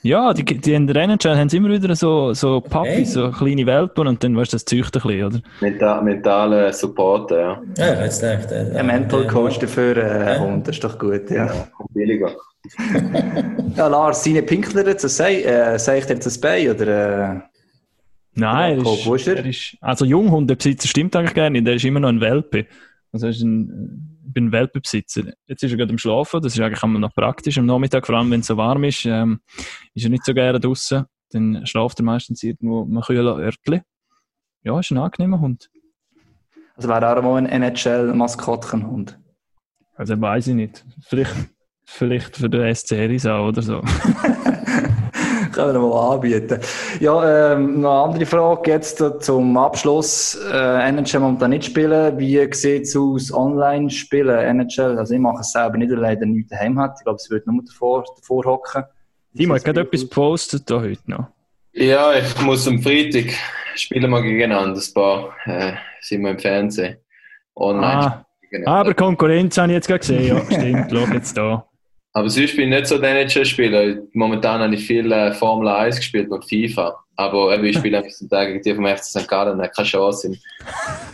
Ja, die, die in der NHL haben sie immer wieder so, so Puppies, hey. so kleine Welpen und dann weißt du, das züchtet ein bisschen, oder? Mental, mentale Support, ja. Ja, jetzt denkt er. Ein Mental Coach dafür äh, ja. Hund, das ist doch gut, ja. ja billiger. <laughs> ja, Lars, seine Pinkler, das sei, äh, sei ich dir das bei, oder? Äh, Nein, er ist, er ist, also Junghundebesitzer stimmt eigentlich gar nicht, der ist immer noch ein Welpe. Also er ist ein, bin Welpenbesitzer. Jetzt ist er gerade am Schlafen, das ist eigentlich immer noch praktisch. Am Nachmittag, vor allem wenn es so warm ist, ähm, ist er nicht so gerne draußen. Dann schlaft er meistens irgendwo im kühlen Örtchen. Ja, ist ein angenehmer Hund. Also wäre auch mal ein NHL-Maskottenhund? Also weiß ich nicht. Vielleicht, vielleicht für den SC Risau oder so. <laughs> können wir mal anbieten. Ja, ähm, noch eine andere Frage jetzt zum Abschluss. Äh, NHL momentan nicht spielen. Wie sieht es aus, online spielen, NHL? Also ich mache es selber nicht, weil leider nichts daheim hat. Ich glaube, es wird nur davor, davor hocken. Timo, hat gerade etwas gepostet da heute noch. Ja, ich muss am Freitag spielen wir gegeneinander. Ein paar äh, sind wir im Fernsehen. Online. Ah, aber Konkurrenz habe ich jetzt gerade gesehen. Ja, stimmt. <laughs> Schau jetzt da. Aber sonst bin ich nicht so der NHL-Spieler. Momentan habe ich viel äh, Formel 1 gespielt und FIFA. Aber eben, ich spiele einfach zum Tag gegen die vom FC St. Gallen, keine Chance.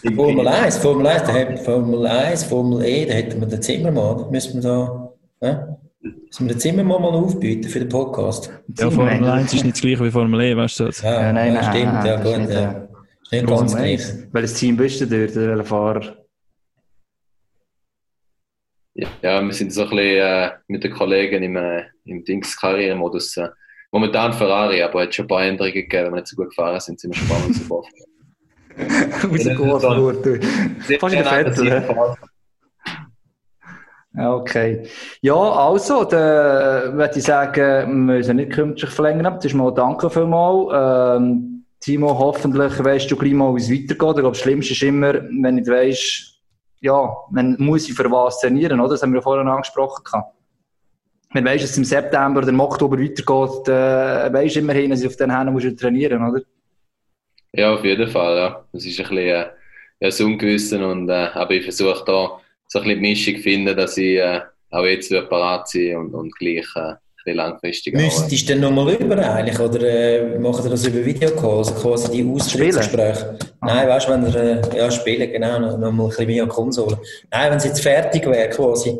In, Formel 1, Formel 1, da haben Formel 1, Formel E, da hätten wir den Zimmermann. Müssen wir da, äh? Müssen wir den Zimmermann mal aufbieten für den Podcast? Ja, Formel 1 ist nicht das gleiche wie Formel E, weißt du? Ja, ja nein, nein, stimmt, nein, ja, gut. Nicht, ja. Ist nicht ganz gleich. Welches Team bist du dort, der Fahrer? Ja, wir sind so ein bisschen äh, mit den Kollegen im, äh, im Dings-Karrieremodus. Äh, momentan Ferrari, aber es hat schon ein paar Änderungen gegeben, wenn wir nicht so gut gefahren sind, sind wir schon mal rausgeworfen. <laughs> Rausgeworfen, du. Fast in der Vettel, Okay. Ja, also, dann würde ich sagen, wir müssen nicht künstlich verlängern. Das ist mal danke vielmals. Ähm, Timo, hoffentlich weißt du gleich mal, wie es weitergeht. Ich glaube, das Schlimmste ist immer, wenn ich weiss, ja, man muss für was trainieren, oder? Das haben wir ja vorhin angesprochen. Wenn weißt, dass es im September oder im Oktober weitergeht, äh, weisst immerhin, dass ich auf den Händen muss trainieren, oder? Ja, auf jeden Fall, ja. Es ist ein bisschen äh, das Ungewissen und, äh, aber ich versuche da so ein bisschen die Mischung zu finden, dass ich äh, auch jetzt parat sein und, und gleich äh, ein bisschen langfristig Müsstest du denn nochmal rüber eigentlich? Oder äh, machen ihr das über Videocalls? Also quasi die Austrittsgespräche? Nein, weißt du, wenn ihr, äh, ja, spielen, genau, noch, noch mal ein bisschen via Konsole. Nein, wenn es jetzt fertig wäre, quasi,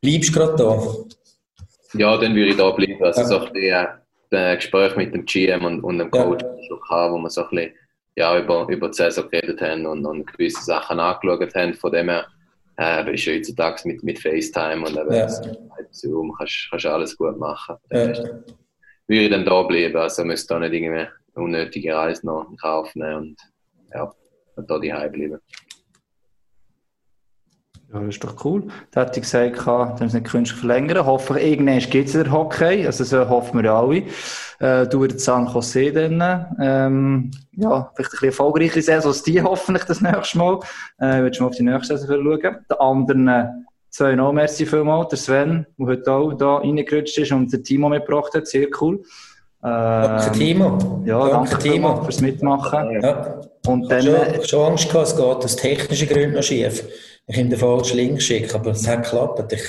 bleibst du gerade da? Ja, dann würde ich da bleiben. Also Ja. so ein bisschen äh, Gespräch mit dem GM und, und dem Ja. Coach schon gehabt, wo wir so ein bisschen ja, über, über die Saison geredet haben und, und gewisse Sachen angeschaut haben. Von dem her äh, ist ja heutzutage mit, mit FaceTime und eben Ja. Zoom kannst du alles gut machen. Ja. Würde ich dann da bleiben, also müsste da nicht irgendwie unnötige Reise noch in Kauf nehmen und ja, und da die bleiben. Ja, das ist doch cool. Da hätte ich gesagt, kann, dann es nicht künstlich verlängern. Hoffe, irgendwann gibt es wieder Hockey. Also, so hoffen wir alle. Äh, du in San Jose dann, ähm, ja, vielleicht ein bisschen erfolgreiche Saison als die hoffentlich das nächste Mal. Äh, willst du mal auf die nächste Saison schauen? Der anderen, äh, zwei noch, merci vielmals. Der Sven, der heute auch da reingerutscht ist und der Timo mitgebracht hat. Sehr cool. Danke, Ähm, Timo. Ja, danke, danke, Timo Timo. fürs Mitmachen. Ja. Und dann, Schon, äh, schon Angst gehabt, es geht aus technischen Gründen noch schief ich in den falschen Link geschickt, aber es hat geklappt. Ich,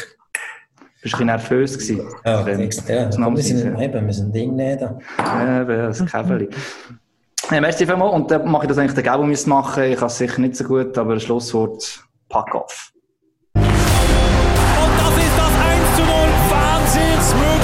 Bist du nervös gewesen? Ah, ja, wenn, wir sind eben, wir sind Ding nicht da. Ja, das Käferli. Ja, merci vielmals. Und dann mache ich das eigentlich der Gabo machen. Ich kann es sicher nicht so gut, aber Schlusswort, pack auf. Und das ist das 1 zu 0 Wahnsinnsmöglichkeit.